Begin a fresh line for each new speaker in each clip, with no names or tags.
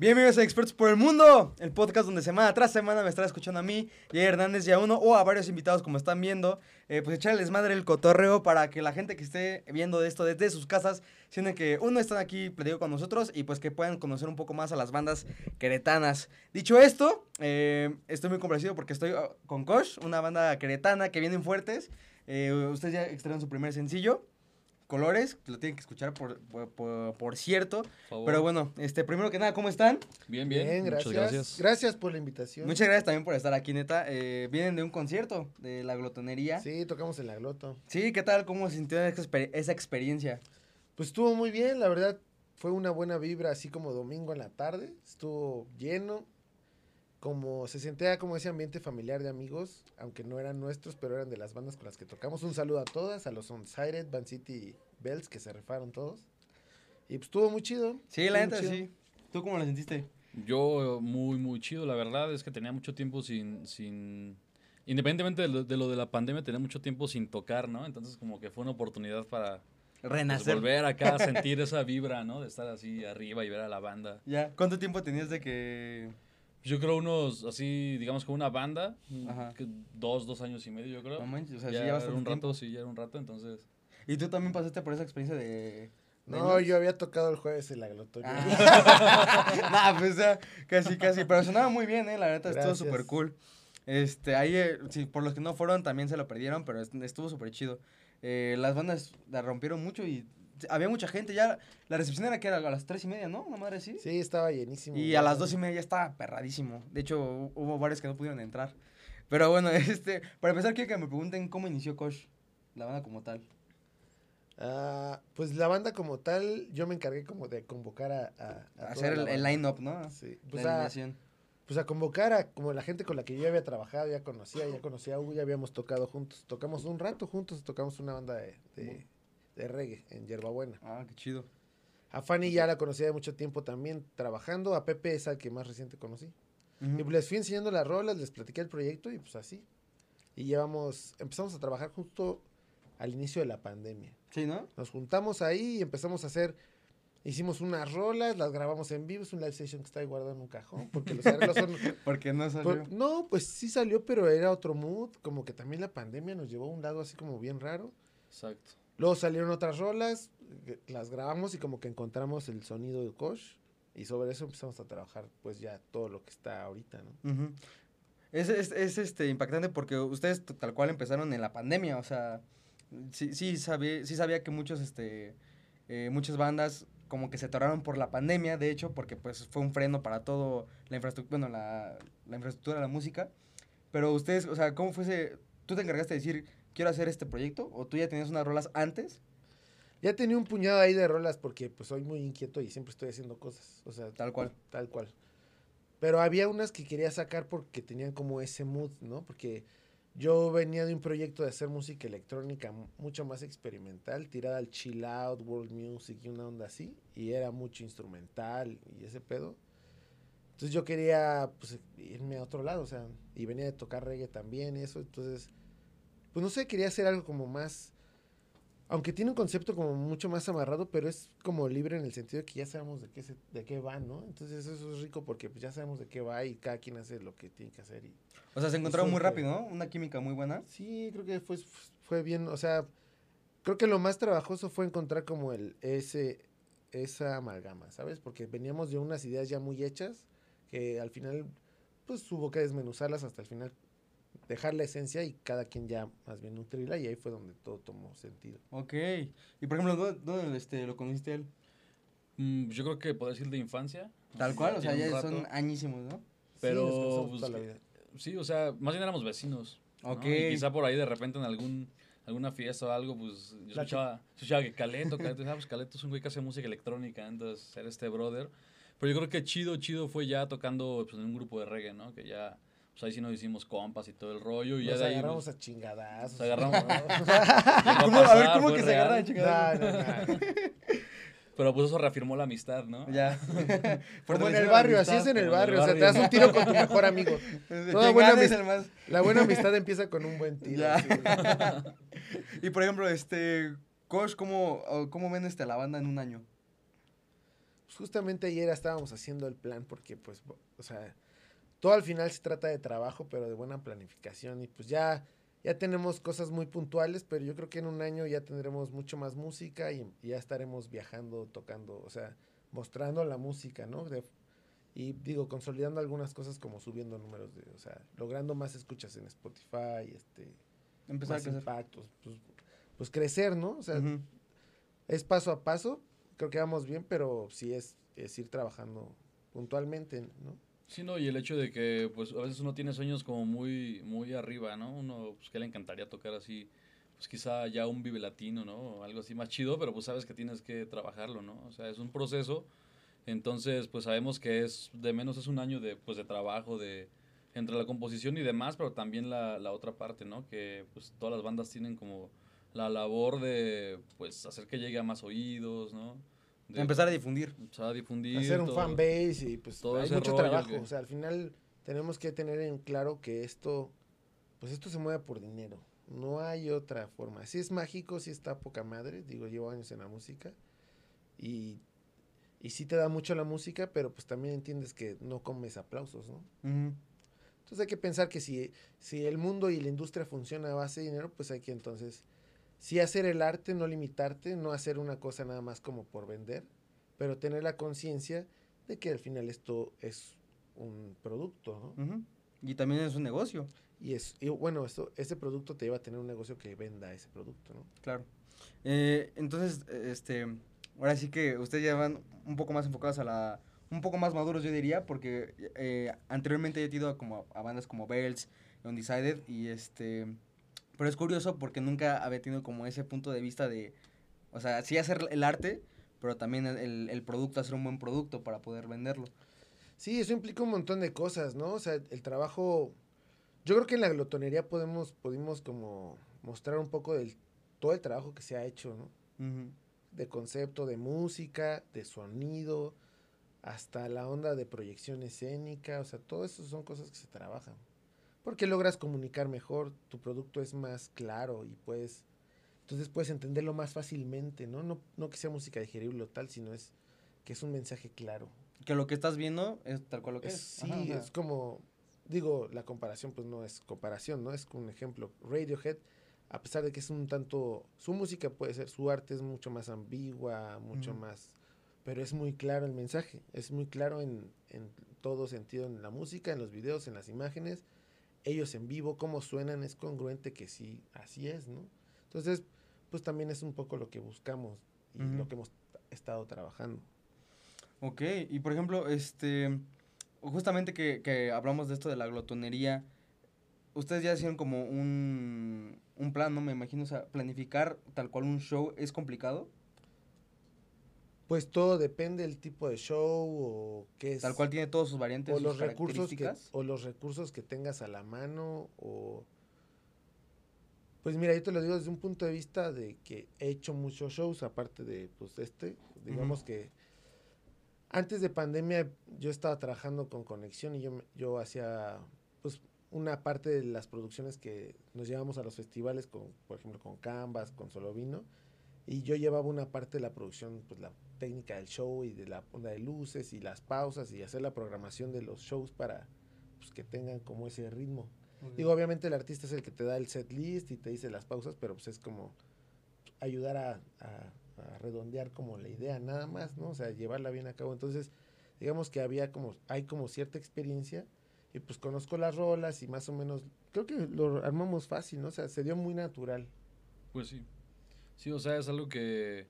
Bienvenidos a Expertos por el Mundo, el podcast donde semana tras semana me estará escuchando a mí, y a Hernández y a uno, o a varios invitados como están viendo, eh, pues echarles madre el cotorreo para que la gente que esté viendo esto desde sus casas, sienten que uno están aquí platico con nosotros y pues que puedan conocer un poco más a las bandas queretanas. Dicho esto, eh, estoy muy complacido porque estoy oh, con Kosh, una banda queretana que vienen fuertes. Eh, ustedes ya extraen su primer sencillo. Colores, lo tienen que escuchar por, por, cierto. Pero bueno, este, primero que nada, ¿cómo están?
Bien, bien.
Bien,
Muchas
gracias.
gracias.
gracias. por la invitación.
Muchas gracias también por estar aquí, neta. Eh, vienen de un concierto de la glotonería. Sí.
Sí, tocamos en la gloto.
¿qué tal? ¿Cómo se sintió esa, exper- esa experiencia?
Pues estuvo muy bien, la verdad. Fue una buena vibra, así como domingo en la tarde. Estuvo lleno. Como se sentía como ese ambiente familiar de amigos, aunque no eran nuestros, pero eran de las bandas con las que tocamos. Un saludo a todas, a los Unsighted, Van City Bells, que se rifaron todos. Y pues estuvo muy chido.
Sí, la neta, sí. ¿Tú cómo la sentiste?
Yo muy, muy chido. La verdad es que tenía mucho tiempo sin... sin... Independientemente de lo, de lo de la pandemia, tenía mucho tiempo sin tocar, ¿no? Entonces como que fue una oportunidad para pues,
Renacer.
volver acá a sentir esa vibra, ¿no? De estar así arriba y ver a la banda.
Ya. ¿Cuánto tiempo tenías de que...?
Yo creo unos, así, digamos que una banda,
Ajá.
que dos, dos años y medio, yo creo.
No manches, o sea,
ya
sí llevas
era un rato,
tiempo.
sí, ya era un rato, entonces...
¿Y tú también pasaste por esa experiencia de...?
No,
de-
yo había tocado el jueves en la.
Ah. nah, pues ya, casi, casi. Pero sonaba muy bien, ¿eh? La neta, estuvo súper cool. Este, ahí, eh, sí, por los que no fueron, también se lo perdieron, pero est- estuvo súper chido. Eh, las bandas la rompieron mucho y había mucha gente. Ya, la recepción era que era a las tres y media, ¿no? Una madre así.
Sí, estaba llenísimo.
Y a las dos y media ya estaba perradísimo. De hecho, hu- hubo varios que no pudieron entrar. Pero bueno, este, para empezar, quiero que me pregunten cómo inició Kosh, la banda como tal.
Ah, pues la banda como tal, yo me encargué como de convocar a... a- a
Hacer
la
el, line-up, ¿no?
Sí,
La
pues a,
alineación.
pues a convocar a como la gente con la que yo había trabajado, ya conocía, ya conocía a Hugo, ya habíamos tocado juntos. Tocamos un rato juntos, tocamos una banda de, de, de reggae en Yerbabuena.
Ah, qué chido.
A Fanny ya la conocía de mucho tiempo también trabajando, a Pepe es al que más reciente conocí. Y pues les fui enseñando las rolas, les platiqué el proyecto y pues así. Y llevamos, empezamos a trabajar justo al inicio de la pandemia.
Sí, ¿no?
Nos juntamos ahí y empezamos a hacer, hicimos unas rolas, las grabamos en vivo, es un live session que está ahí guardado en un cajón, porque los arreglos son...
Porque no salió.
por- no, pues sí salió, pero era otro mood, como que también la pandemia nos llevó a un lado así como bien raro.
Exacto.
Luego salieron otras rolas, eh, las grabamos y como que encontramos el sonido de Kosh y sobre eso empezamos a trabajar pues ya todo lo que está ahorita, ¿no?
Es, es, es, este, impactante porque ustedes tal cual empezaron en la pandemia, o sea, sí, sí, sabía, sí sabía que muchos, este, eh, muchas bandas como que se atoraron por la pandemia, de hecho, porque pues fue un freno para todo la infraestructura, bueno, la, la infraestructura la música, pero ustedes, o sea, ¿cómo fuese, tú te encargaste de decir, quiero hacer este proyecto, o tú ya tenías unas rolas antes,
Ya tenía un puñado ahí de rolas porque pues soy muy inquieto y siempre estoy haciendo cosas, o sea,
tal cual.
tal cual. Pero había unas que quería sacar porque tenían como ese mood, ¿no? Porque yo venía de un proyecto de hacer música electrónica mu- mucho más experimental, tirada al chill out, world music y una onda así, y era mucho instrumental y ese pedo. Entonces yo quería pues irme a otro lado, o sea, y venía de tocar reggae también eso, entonces pues no sé, quería hacer algo como más aunque tiene un concepto como mucho más amarrado, pero es como libre en el sentido de que ya sabemos de qué se, de qué va, ¿no? Entonces eso es rico porque pues, ya sabemos de qué va y cada quien hace lo que tiene que hacer y
O sea, se encontraron muy rápido, ¿no? Una química muy buena.
sí, creo que fue fue bien, o sea, creo que lo más trabajoso fue encontrar como el ese esa amalgama, ¿sabes? Porque veníamos de unas ideas ya muy hechas que al final pues hubo que desmenuzarlas hasta el final dejar la esencia y cada quien ya más bien nutrirla y ahí fue donde todo tomó sentido.
Ok. Y por ejemplo, ¿dónde, dónde, este, lo conociste él?
Mm, yo creo que podría decir de infancia.
Tal cual, o sea, ya son añísimos, ¿no?
Pero,
sí,
pues,
toda la vida.
Sí, o sea, más bien éramos vecinos. ¿no?
Ok.
Y quizá por ahí de repente en algún alguna fiesta o algo, pues yo escuchaba, escuchaba que Caleto, Caleto, ah, pues Caleto es un güey que hace música electrónica, entonces era este brother. Pero yo creo que chido, chido fue ya tocando pues, en un grupo de reggae, ¿no? Que ya, pues ahí sí nos hicimos compas y todo el rollo. Y ya
Nos
de ahí,
agarramos
pues,
a chingadazos.
nos agarramos-
¿Cómo? A ver, ¿cómo que se agarran a chingados?
No, no, no.
Pero pues eso reafirmó la amistad, ¿no?
Ya.
Como en el barrio, así
amistad.
es en el
como en el
barrio. O sea, te das un tiro con tu mejor amigo. Toda buena
gane es
amist-
el más.
La buena amistad empieza con un buen tiro.
Ya.
así.
Y por ejemplo, este, Kosh, ¿cómo, cómo ven este, a la banda en un año?
pues, justamente ayer estábamos haciendo el plan porque, pues, o sea, todo al final se trata de trabajo, pero de buena planificación. Y pues ya, ya tenemos cosas muy puntuales, pero yo creo que en un año ya tendremos mucho más música y, y ya estaremos viajando, tocando, o sea, mostrando la música, ¿no? De, y digo, consolidando algunas cosas como subiendo números de, o sea, logrando más escuchas en Spotify, este,
Empezar
más
a crecer.
impactos, pues, pues crecer, ¿no? O sea, es paso a paso, creo que vamos bien, pero sí es, es ir trabajando puntualmente, ¿no?
Sí, no, y el hecho de que, pues, a veces uno tiene sueños como muy, muy arriba, ¿no? Uno, pues, que le encantaría tocar así, pues, quizá ya un vive latino, ¿no? Algo así más chido, pero pues sabes que tienes que trabajarlo, ¿no? O sea, es un proceso, entonces, pues, sabemos que es, de menos es un año de, pues, de trabajo, de, entre la composición y demás, pero también la, la otra parte, ¿no? Que, pues, todas las bandas tienen como la labor de, pues, hacer que llegue a más oídos, ¿no? De
Empezar a difundir.
empezar a difundir.
Hacer un
todo.
fan base y pues
todo
hay mucho
rollo
trabajo.
que-
O sea, al final tenemos que tener en claro que esto, pues esto se mueve por dinero. No hay otra forma. Si es mágico, si está poca madre. Digo, llevo años en la música. Y, y sí te da mucho la música, pero pues también entiendes que no comes aplausos, ¿no? Entonces hay que pensar que si, si el mundo y la industria funciona a base de dinero, pues hay que entonces sí hacer el arte, no limitarte, no hacer una cosa nada más como por vender, pero tener la conciencia de que al final esto es un producto, ¿no?
Y también es un negocio,
Y es y bueno, esto, ese producto te lleva a tener un negocio que venda ese producto, ¿no?
claro. Eh, entonces, este, ahora sí que ustedes ya van un poco más enfocados a la, un poco más maduros yo diría, porque eh, anteriormente he ido como a, a bandas como Bells, Undecided, y este, pero es curioso porque nunca había tenido como ese punto de vista de, o sea, sí hacer el arte, pero también el- el, producto, hacer un buen producto para poder venderlo.
Sí, eso implica un montón de cosas, ¿no? O sea, el trabajo. Yo creo que en la glotonería podemos, pudimos como mostrar un poco del todo el trabajo que se ha hecho, ¿no? De concepto, de música, de sonido, hasta la onda de proyección escénica, o sea, todo eso son cosas que se trabajan. Porque logras comunicar mejor, tu producto es más claro y puedes, entonces puedes entenderlo más fácilmente, ¿no? No, no que sea música digerible o tal, sino es que es un mensaje claro.
Que lo que estás viendo es tal cual lo que
Es-
es.
sí,
Ajá,
es como, digo, la comparación pues no es comparación, ¿no? Es un ejemplo. Radiohead, a pesar de que es un tanto, su música puede ser, su arte es mucho más ambigua, mucho más, pero es muy claro el mensaje, es muy claro en, en todo sentido, en la música, en los videos, en las imágenes, ellos en vivo, cómo suenan, es congruente que sí, así es, ¿no? Entonces, pues también es un poco lo que buscamos y lo que hemos estado trabajando.
Ok, y por ejemplo, este, justamente que, que hablamos de esto de la glotonería, ustedes ya hicieron como un, un plan, ¿no? Me imagino, o sea, planificar tal cual un show es complicado,
Pues todo depende del tipo de show o qué es.
tal cual tiene todas sus variantes,
o
sus
los recursos que o los recursos que tengas a la mano o pues mira yo te lo digo desde un punto de vista de que he hecho muchos shows aparte de pues este digamos que antes de pandemia yo estaba trabajando con conexión y yo yo hacía pues una parte de las producciones que nos llevamos a los festivales con por ejemplo con Canvas con Solo Vino y yo llevaba una parte de la producción pues la técnica del show y de la onda de luces y las pausas y hacer la programación de los shows para pues, que tengan como ese ritmo. Digo, obviamente el artista es el que te da el set list y te dice las pausas, pero pues es como ayudar a, a- a redondear como la idea, nada más, ¿no? O sea, llevarla bien a cabo. Entonces, digamos que había como, hay como cierta experiencia y pues conozco las rolas y más o menos, creo que lo armamos fácil, ¿no? O sea, se dio muy natural.
Pues sí. Sí, o sea, es algo que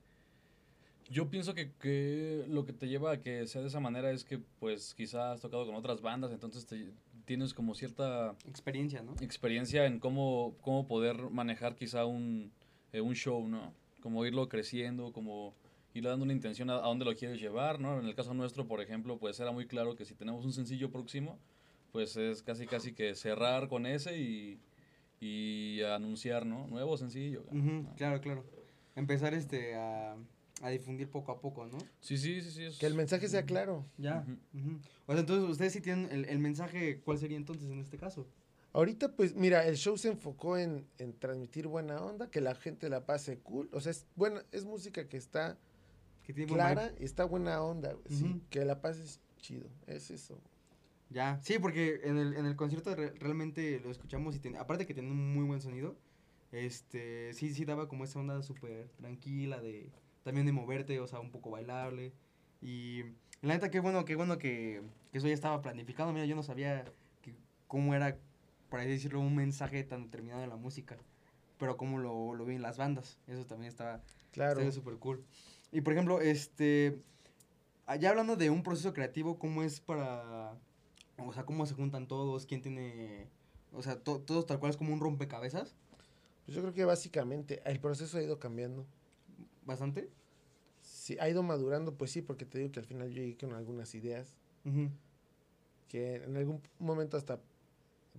yo pienso que, que lo que te lleva a que sea de esa manera es que pues quizás has tocado con otras bandas, entonces te- tienes como cierta
Experiencia, ¿no?
experiencia en cómo, cómo poder manejar quizá un, eh, un show, ¿no? Como irlo creciendo, como irle dando una intención a, a dónde lo quieres llevar, ¿no? En el caso nuestro, por ejemplo, pues era muy claro que si tenemos un sencillo próximo, pues es casi casi que cerrar con ese y, y anunciar, ¿no? Nuevo sencillo.
Claro, claro. Empezar este a, a difundir poco a poco, ¿no?
Sí, sí, sí, sí. es-
Que el mensaje sea claro.
Ya. O sea, entonces ustedes sí tienen el, el mensaje, ¿cuál sería entonces en este caso?
Ahorita, pues, mira, el show se enfocó en, en transmitir buena onda, que la gente la pase cool. O sea, es buena, es música que está,
Que tiene buen
clara y está buena onda, güey. Sí, que la pases chido. Es eso.
Ya, sí, porque en el, en el concierto re- realmente lo escuchamos y ten- aparte que tiene un muy buen sonido, este, sí, sí daba como esa onda súper tranquila de, también de moverte, o sea, un poco bailable. Y la neta, qué bueno, qué bueno que, que eso ya estaba planificado. Mira, yo no sabía que, cómo era, por así decirlo, un mensaje tan determinado en la música, pero cómo lo, lo vi en las bandas. Eso también estaba,
Claro.
Súper cool. Y por ejemplo, este. Ya hablando de un proceso creativo, ¿cómo es para. O sea, cómo se juntan todos? ¿Quién tiene. O sea, to- todos tal cual es como un rompecabezas?
Pues yo creo que básicamente el proceso ha ido cambiando.
¿Bastante?
Sí, ha ido madurando, pues sí, porque te digo que al final yo llegué con algunas ideas
Ujú.
que en algún momento hasta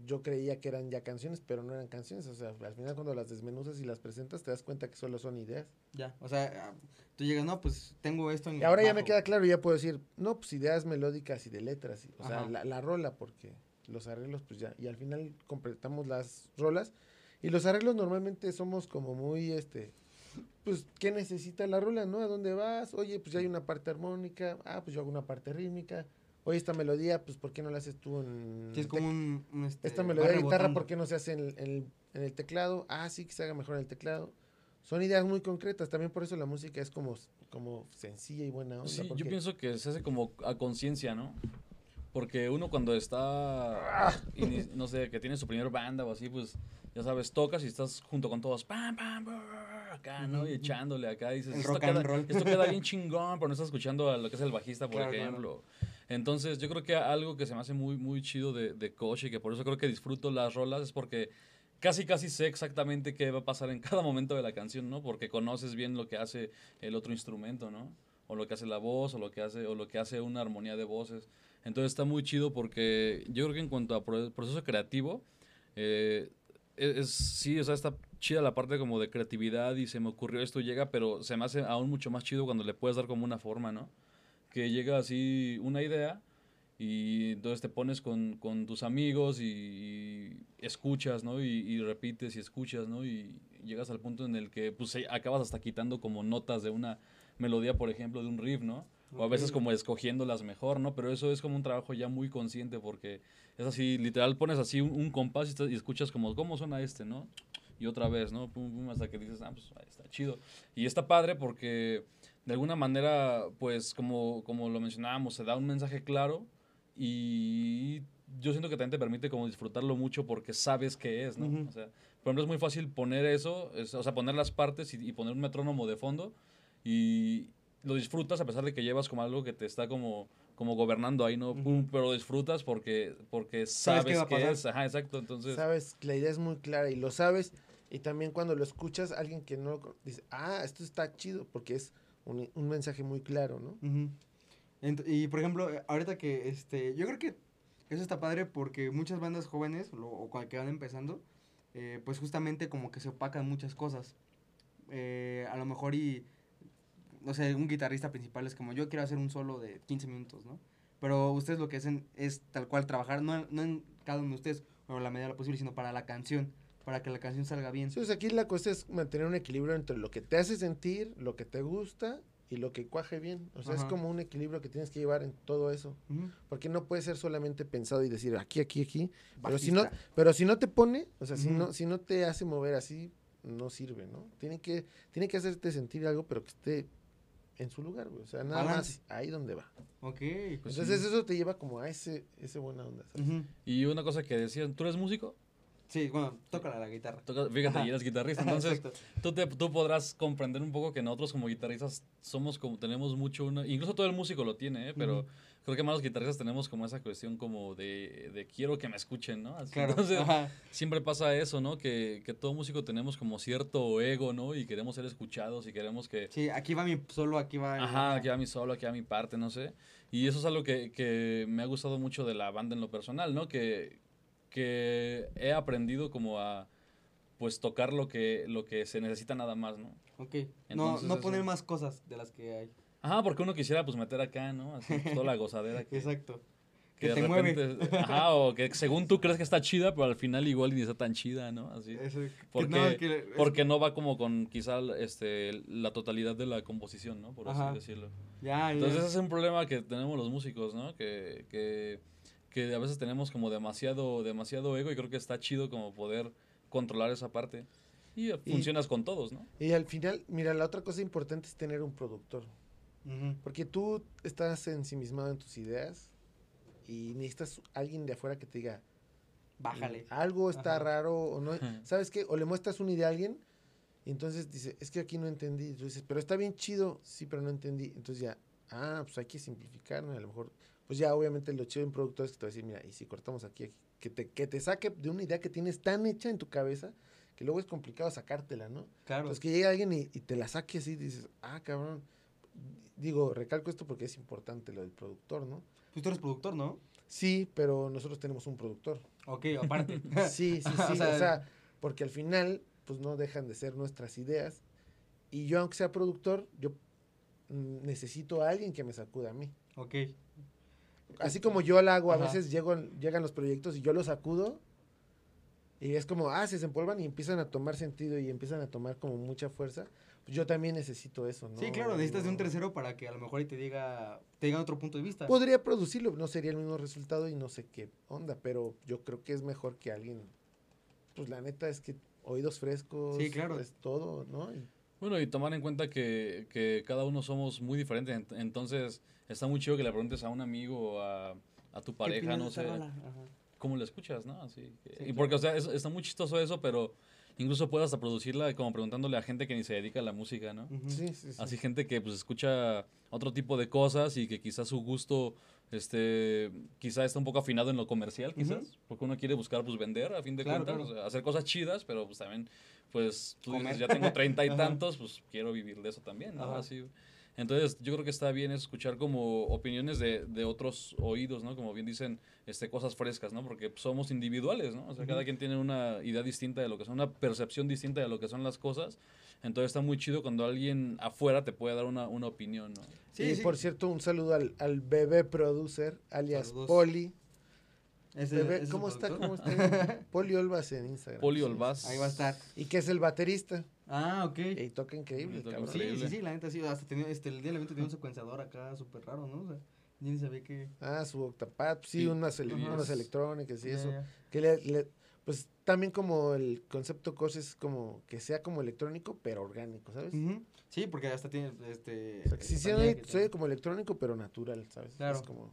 yo creía que eran ya canciones, pero no eran canciones. O sea, al final cuando las desmenuzas y las presentas te das cuenta que solo son ideas.
Ya. O sea, tú llegas, no, pues tengo esto en
Y ahora ya me
bajo".
queda claro, ya puedo decir, no, pues ideas melódicas y de letras. y- o sea,
Ajá.
la, la rola, porque los arreglos, pues ya. Y al final completamos las rolas. Y los arreglos normalmente somos como muy, este, pues, ¿qué necesita la rola, no? ¿A dónde vas? Oye, pues ya hay una parte armónica. Ah, pues yo hago una parte rítmica. Oye, esta melodía, pues, ¿por qué no la haces tú en...
Sí, es
tec-
como un. un, este,
Esta melodía de guitarra. ¿por qué no se hace en el, en el- en el teclado? Ah, sí, que se haga mejor en el teclado. Son ideas muy concretas. También por eso la música es como, como sencilla y buena onda.
Sí, yo pienso que se hace como a conciencia, ¿no? Porque uno cuando está, ini- no sé, que tiene su primer banda o así, pues, ya sabes, tocas y estás junto con todos, pam, pam, brr, acá, ¿no? Y echándole acá, dices,
El
esto
rock and
queda,
roll.
esto queda bien chingón, pero no estás escuchando a lo que es el bajista, por
Claro, claro.
ejemplo. Entonces, yo creo que algo que se me hace muy, muy chido de, de Coach y que por eso creo que disfruto las rolas es porque casi, casi sé exactamente qué va a pasar en cada momento de la canción, ¿no? Porque conoces bien lo que hace el otro instrumento, ¿no? O lo que hace la voz, o lo que hace, o lo que hace una armonía de voces. Entonces está muy chido porque yo creo que en cuanto a pro- proceso creativo, eh, es, es- sí, o sea, está chida la parte como de creatividad y se me ocurrió esto, llega, pero se me hace aún mucho más chido cuando le puedes dar como una forma, ¿no? Que llega así una idea y entonces te pones con, con tus amigos y, y escuchas, ¿no? Y, y repites y escuchas, ¿no? Y llegas al punto en el que pues eh, acabas hasta quitando como notas de una melodía, por ejemplo, de un riff, ¿no? O a veces como escogiéndolas mejor, ¿no? Pero eso es como un trabajo ya muy consciente porque es así, literal pones así un, un compás y, y escuchas como, ¿cómo suena este, no? Y otra vez, ¿no? Pum, pum, hasta que dices, ah, pues está chido. Y está padre porque de alguna manera, pues como, como lo mencionábamos, se da un mensaje claro y yo siento que también te permite como disfrutarlo mucho porque sabes qué es, ¿no?
Ujú.
O sea, por ejemplo, es muy fácil poner eso, es- o sea, poner las partes y, y poner un metrónomo de fondo y lo disfrutas a pesar de que llevas como algo que te está como, como gobernando ahí, ¿no? Pum,
Ujú.
pero disfrutas porque, porque
Sabes qué
sabes qué
pasar.
es. Ajá, exacto. Entonces,
Sabes, la idea es muy clara y lo sabes. Y también cuando lo escuchas, alguien que no lo dice, ah, esto está chido, porque es un, un mensaje muy claro, ¿no?
Ujú. Ent- y por ejemplo, eh, ahorita que este, yo creo que eso está padre porque muchas bandas jóvenes lo- o que van empezando, eh, pues justamente como que se opacan muchas cosas. Eh, a lo mejor y, no sé, un guitarrista principal es como yo quiero hacer un solo de 15 minutos, ¿no? Pero ustedes lo que hacen es tal cual trabajar, no, no en cada uno de ustedes, o la medida de lo posible, sino para la canción, para que la canción salga bien.
Entonces aquí la cosa es mantener un equilibrio entre lo que te hace sentir, lo que te gusta y lo que cuaje bien. O sea, es como un equilibrio que tienes que llevar en todo eso. Porque no puede ser solamente pensado y decir aquí, aquí, aquí. Pero si, no, pero si no te pone, o sea, si, no, si no te hace mover así, no sirve, ¿no? Tiene que, tiene que hacerte sentir algo, pero que esté en su lugar, güey. O sea, nada
Balance.
más ahí donde va.
Ok.
Pues
Entonces
sí.
eso te lleva como a ese, ese buena onda,
y una cosa que decían, ¿tú eres músico?
Sí, bueno, toca la guitarra.
Toca- fíjate, y eres guitarrista. Entonces, tú, te, tú podrás comprender un poco que nosotros como guitarristas somos como, tenemos mucho una, incluso todo el músico lo tiene, ¿eh? pero creo que más los guitarristas tenemos como esa cuestión como de, de quiero que me escuchen, ¿no? Así,
Claro.
Entonces,
Ajá.
siempre pasa eso, ¿no? Que, que todo músico tenemos como cierto ego, ¿no? Y queremos ser escuchados y queremos que,
Sí, aquí va mi solo, aquí va.
Ajá, aquí va mi solo, aquí va mi parte, no sé. Y eso es algo que, que me ha gustado mucho de la banda en lo personal, ¿no? Que, que he aprendido como a, pues, tocar lo que, lo que se necesita nada más, ¿no?
Ok. No,
Entonces
no
eso-
poner más cosas de las que hay.
Ajá, porque uno quisiera, pues, meter acá, ¿no? Así, pues, toda la gozadera. Que...
Exacto.
que,
Que
de
te mueve.
repente, ajá, o que según tú crees que está chida, pero al final igual ni está tan chida, ¿no? Así.
Eso, que
Porque,
no, que
porque no va como con quizá este, la totalidad de la composición, ¿no? Por así
Ajá.
decirlo.
Ya, ya.
Entonces ese es un problema que tenemos los músicos, ¿no? Que, que, que a veces tenemos como demasiado, demasiado ego y creo que está chido como poder controlar esa parte. Y,
Y-
funcionas con todos, ¿no?
Y al final, mira, la otra cosa importante es tener un productor. Porque tú estás ensimismado en tus ideas y necesitas alguien de afuera que te diga,
Bájale.
algo está
Ajá.
raro o no. ¿Sabes qué? O le muestras una idea a alguien y entonces dice, es que aquí no entendí. Y tú dices, pero está bien chido, sí, pero no entendí. Entonces ya, ah, pues hay que simplificar, ¿no? A lo mejor, pues ya obviamente lo chido en productor es que te va a decir, mira, y si cortamos aquí, aquí", que te, que te saque de una idea que tienes tan hecha en tu cabeza que luego es complicado sacártela, ¿no?
Claro.
Entonces que llegue alguien y, y te la saque así, dices, ah, cabrón. Digo, recalco esto porque es importante lo del productor, ¿no?
Pues tú eres productor, ¿no?
Sí, pero nosotros tenemos un productor.
Ok, aparte.
Sí, sí, sí.
O
o,
sea-
sea, porque al final, pues no dejan de ser nuestras ideas. Y yo, aunque sea productor, yo mm, necesito a alguien que me sacuda a mí.
ok.
Así como yo la hago, a veces llego, llegan los proyectos y yo los sacudo. Y es como, ah, se desempolvan y empiezan a tomar sentido y empiezan a tomar como mucha fuerza. Pues yo también necesito eso, ¿no?
Sí, claro, necesitas de un tercero para que a lo mejor te diga, te diga otro punto de vista.
Podría producirlo, no sería el mismo resultado y no sé qué onda, pero yo creo que es mejor que alguien, pues la neta es que oídos frescos,
Sí, claro.
es todo, ¿no? Y-
Bueno, y tomar en cuenta que, que cada uno somos muy diferentes. ent- Entonces, está muy chido que le preguntes a un amigo o a, a tu
¿Qué
pareja, no sé, cómo la escuchas, ¿no? Así que-
Sí,
y
claro.
porque, o sea, es- está muy chistoso eso, pero incluso puedes hasta producirla como preguntándole a gente que ni se dedica a la música, ¿no?
Sí, sí, sí.
Así gente que pues escucha otro tipo de cosas y que quizás su gusto este quizá está un poco afinado en lo comercial quizás porque uno quiere buscar pues vender a fin de
Claro,
cuentas
claro.
o sea, hacer cosas chidas pero pues también pues tú dices ya tengo treinta y tantos pues quiero vivir de eso también ¿no? Así entonces yo creo que está bien escuchar como opiniones de, de otros oídos no como bien dicen este cosas frescas no porque somos individuales no o sea cada quien tiene una idea distinta de lo que son una percepción distinta de lo que son las cosas entonces está muy chido cuando alguien afuera te puede dar una, una opinión, ¿no?
Sí,
y
sí.
por cierto, un saludo al, al bebé producer, alias
Saludos.
Poli.
Ese-
Bebé,
ese
¿Cómo
el
está? ¿Cómo está? Poli Olvas en Instagram.
Poli
Sí.
Olvaz.
Ahí va a estar.
Y que es el baterista.
Ah, ok.
Y toca increíble,
toca
cabrón.
Sí,
increíble.
sí, sí, la neta sí. Hasta tenía, este, el día del evento tenía un secuenciador acá súper raro, ¿no? O sea, ni sabía que.
Ah, su octapad, sí,
Sí,
unas,
ajá.
unas electrónicas y
Ya,
eso.
ya.
Que le, le- pues también como el concepto COS es como que sea como electrónico, pero orgánico, ¿sabes?
Ujú. Sí, porque hasta tiene este.
O sea, que sí se oye como electrónico, pero natural, ¿sabes?
Claro.
Es como...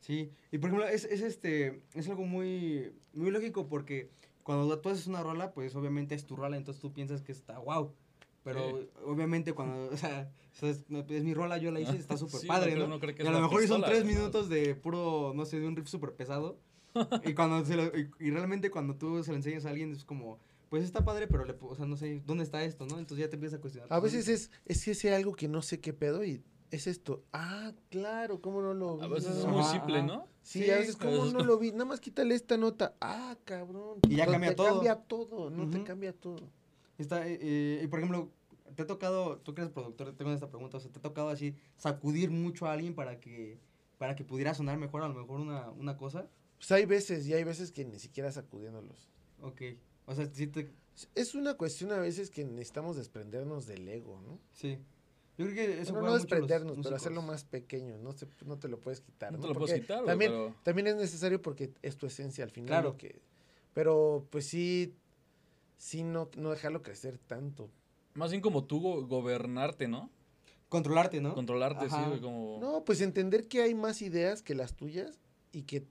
Sí, y por ejemplo, es, es este, es algo muy, muy lógico porque cuando tú haces una rola, pues obviamente es tu rola, entonces tú piensas que está wow. Pero
Sí.
obviamente cuando, o sea, es, es mi rola, yo la hice, está súper
Sí,
padre, ¿no?
uno cree que
y
es
a lo mejor son tres
¿no?
minutos de puro, no sé, de un riff súper pesado. y cuando se lo, y, y realmente cuando tú se lo enseñas a alguien es como, pues está padre, pero le, o sea, no sé, ¿dónde está esto, no? Entonces ya te empiezas a cuestionar.
A
pues,
veces es, es que sea algo que no sé qué pedo y es esto. Ah, claro, ¿cómo no lo vi?
A veces es muy
Ajá,
simple. ¿no?
Sí,
Sí,
a veces ¿cómo
veces
no lo vi? Nada más quítale esta nota. Ah, cabrón.
Y ya
No,
cambia
te
todo.
cambia todo, no te cambia todo.
Está, eh, eh, y por ejemplo, te ha tocado, tú que eres productor, tengo esta pregunta, o sea, te ha tocado así sacudir mucho a alguien para que, para que pudiera sonar mejor, a lo mejor una, una cosa.
Pues hay veces y hay veces que ni siquiera sacudiéndolos.
Ok. O sea, sí te,
Es una cuestión a veces que necesitamos desprendernos del ego, ¿no?
sí. Yo creo que eso
Bueno, no desprendernos, pero hacerlo más pequeño, no, se, no te lo puedes quitar.
No
¿no?
te lo
Porque
puedes quitar,
también,
pero...
también es necesario porque es tu esencia al final.
Claro.
que, pero pues sí, sí no, no dejarlo crecer tanto.
Más bien como tú go- gobernarte, ¿no?
Controlarte, ¿no?
Controlarte,
Ajá.
sí, güey, como...
No, pues entender que hay más ideas que las tuyas y que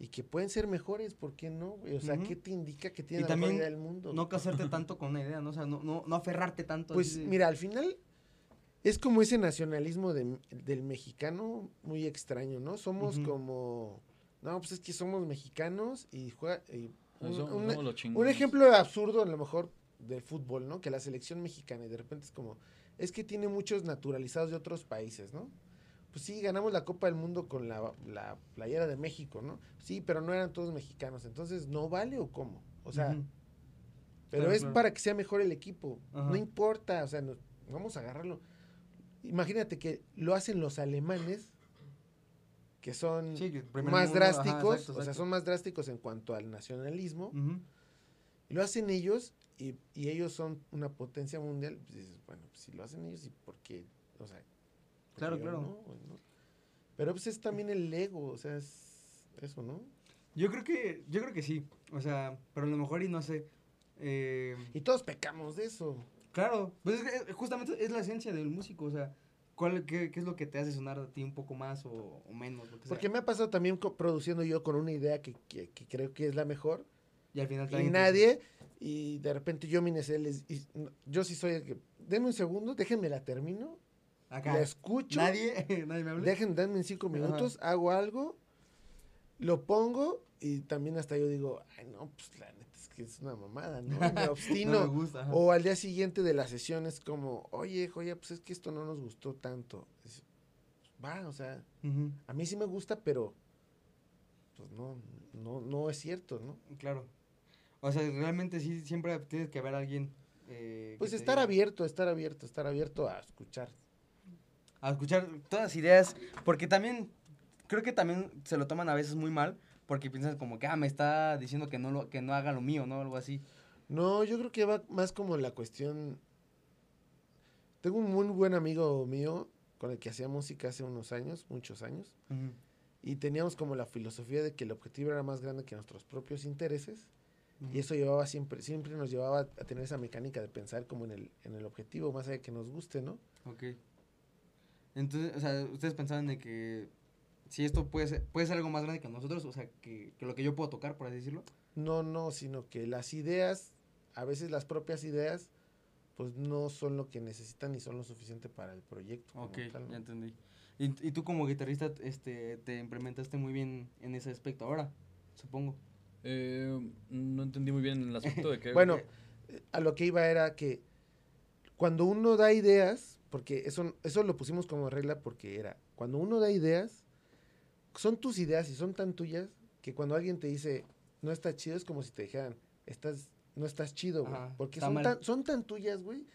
y que pueden ser mejores, ¿por qué no? O sea. ¿qué te indica que
Y
tiene la mejor idea del mundo?
No casarte tanto con una idea, ¿no? O sea, no, no, no aferrarte tanto.
Pues
de-
mira, al final es como ese nacionalismo de- del mexicano muy extraño, ¿no? Somos como, no, pues es que somos mexicanos y juega... y un,
Eso-
ejemplo absurdo a lo mejor del fútbol, ¿no? Que la selección mexicana y de repente es como, es que tiene muchos naturalizados de otros países, ¿no? Pues sí, ganamos la Copa del Mundo con la, la playera de México, ¿no? Sí, pero no eran todos mexicanos, entonces ¿no vale o cómo? O sea, pero
Claro,
es
claro.
para que sea mejor el equipo.
Ajá.
No importa, o sea, no- vamos a agarrarlo. Imagínate que lo hacen los alemanes, que son
Sí, que primer
más
mundo, ajá,
drásticos,
exacto,
o sea, son más drásticos en cuanto al nacionalismo, y lo hacen ellos, y, y ellos son una potencia mundial, pues dices, bueno, pues si lo hacen ellos, ¿y por qué? O sea, ¿por qué
Claro, claro.
no? ¿no? Pero pues es también el ego, o sea, es eso, ¿no?
Yo creo que, yo creo que sí. O sea, pero a lo mejor y no sé. eh,
Y todos pecamos de eso.
Claro, pues es que, eh, justamente es la esencia del músico, o sea, ¿cuál, qué, qué es lo que te hace sonar a ti un poco más o, o menos? Lo que sea?
Porque me ha pasado también produciendo yo con una idea que, que- que creo que es la mejor,
y al final
y nadie, y de repente yo me les, y no, yo sí soy el que, denme un segundo, déjenme la termino,
acá,
la escucho,
nadie, nadie me habla.
dejen, denme en cinco
Ajá.
minutos, hago algo, lo pongo, y también hasta yo digo, ay no, pues la que es una mamada, ¿no? Me
no me
obstino.
gusta.
O al día siguiente de la sesión es como, oye, joya, pues es que esto no nos gustó tanto. Es- va, o sea, a mí sí me gusta, pero pues no, no, no es cierto, ¿no?
Claro. O sea, realmente sí, siempre tienes que haber alguien. eh,
Pues estar abierto, estar abierto, estar abierto a escuchar.
a escuchar todas las ideas, porque también, creo que también se lo toman a veces muy mal, porque piensan como que, ah, me está diciendo que no, lo, que no haga lo mío, ¿no? Algo así.
No, yo creo que va más como la cuestión. Tengo un muy buen amigo mío con el que hacía música hace unos años, muchos años, y teníamos como la filosofía de que el objetivo era más grande que nuestros propios intereses. Y eso llevaba siempre, siempre nos llevaba a tener esa mecánica de pensar como en el, en el objetivo, más allá de que nos guste, ¿no?
Ok. Entonces, o sea, ustedes pensaban de que si esto puede ser, puede ser algo más grande que nosotros, o sea, que, que lo que yo puedo tocar, por así decirlo.
No, no, sino que las ideas, a veces las propias ideas, pues no son lo que necesitan ni son lo suficiente para el proyecto.
Ok,
tal, ¿no?
ya entendí. Y, y tú como guitarrista, este, te implementaste muy bien en ese aspecto ahora, supongo.
Eh, no entendí muy bien el aspecto de que...
Bueno, a lo que iba era que cuando uno da ideas, porque eso, eso lo pusimos como regla porque era, cuando uno da ideas, son tus ideas y son tan tuyas que cuando alguien te dice, no está chido, es como si te dijeran, estás, no estás chido, güey. Porque son tan, son tan tuyas, güey,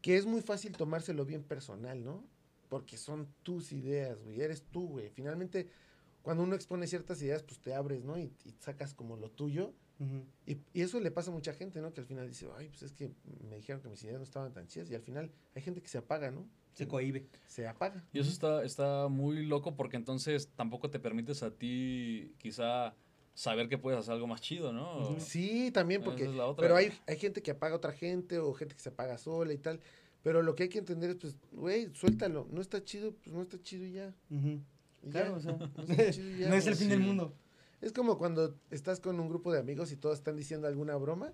que es muy fácil tomárselo bien personal, ¿no? Porque son tus ideas, güey, eres tú, güey. Finalmente, cuando uno expone ciertas ideas, pues te abres, ¿no? Y, y sacas como lo tuyo. Y, y eso le pasa a mucha gente, ¿no? Que al final dice, ay, pues es que me dijeron que mis ideas no estaban tan chidas. Y al final hay gente que se apaga, ¿no?
Se cohibe.
Se apaga.
Y eso está, está muy loco porque entonces tampoco te permites a ti quizá saber que puedes hacer algo más chido, ¿no?
Sí, también porque...
es la otra.
Pero hay, hay gente que apaga a otra gente o gente que se apaga sola y tal. Pero lo que hay que entender es, pues, güey, suéltalo. No está chido, pues no está chido y ya. Y
Claro,
ya.
o sea,
No está chido y ya,
no es el fin del mundo.
Es como cuando estás con un grupo de amigos y todos están diciendo alguna broma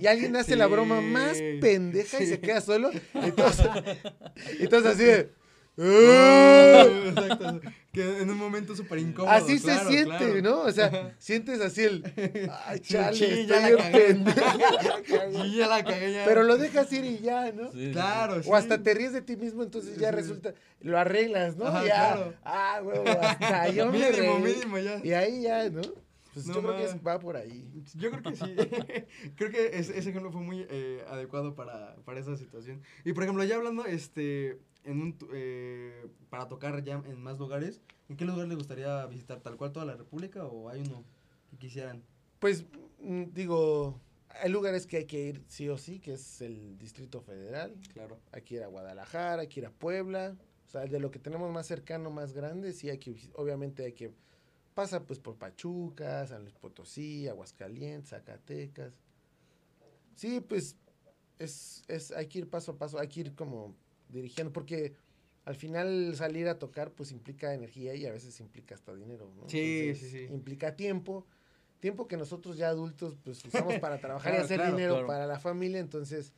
y alguien hace la broma más
Sí,
pendeja y se queda solo y todos así de... "Ah".
Exacto. Que en un momento súper incómodo.
Así
claro,
se siente,
claro.
¿no? O sea, sientes así el... Ay, chale,
sí, ya la cagué.
pendejo".
Sí, ya la cagué ya.
Pero lo dejas ir y ya, ¿no?
Sí.
Claro, sí.
O hasta te ríes de ti mismo, entonces ya
Sí.
resulta... Lo arreglas, ¿no?
Ajá,
ya.
claro.
Ah, huevo, hasta yo me
Mínimo,
reí.
mínimo ya.
Y ahí ya, ¿no? Pues
No
yo creo que es- va por ahí.
Yo creo que sí. creo que ese, ese ejemplo fue muy eh, adecuado para, para esa situación. Y por ejemplo, ya hablando este en un eh, para tocar ya en más lugares, ¿en qué lugar le gustaría visitar? ¿Tal cual toda la República o hay uno que quisieran?
Pues mm, digo, hay lugares que hay que ir sí o sí, que es el Distrito Federal.
Claro.
Hay que ir a Guadalajara, hay que ir a Puebla. O sea, de lo que tenemos más cercano, más grande, sí hay que, obviamente hay que pasar pues por Pachuca, San Luis Potosí, Aguascalientes, Zacatecas. Sí, pues es, es, hay que ir paso a paso, hay que ir como dirigiendo, porque al final salir a tocar pues implica energía y a veces implica hasta dinero, ¿no?
Sí, sí, sí.
Implica tiempo, tiempo que nosotros ya adultos pues usamos para trabajar y hacer
claro,
dinero
claro.
para la familia, entonces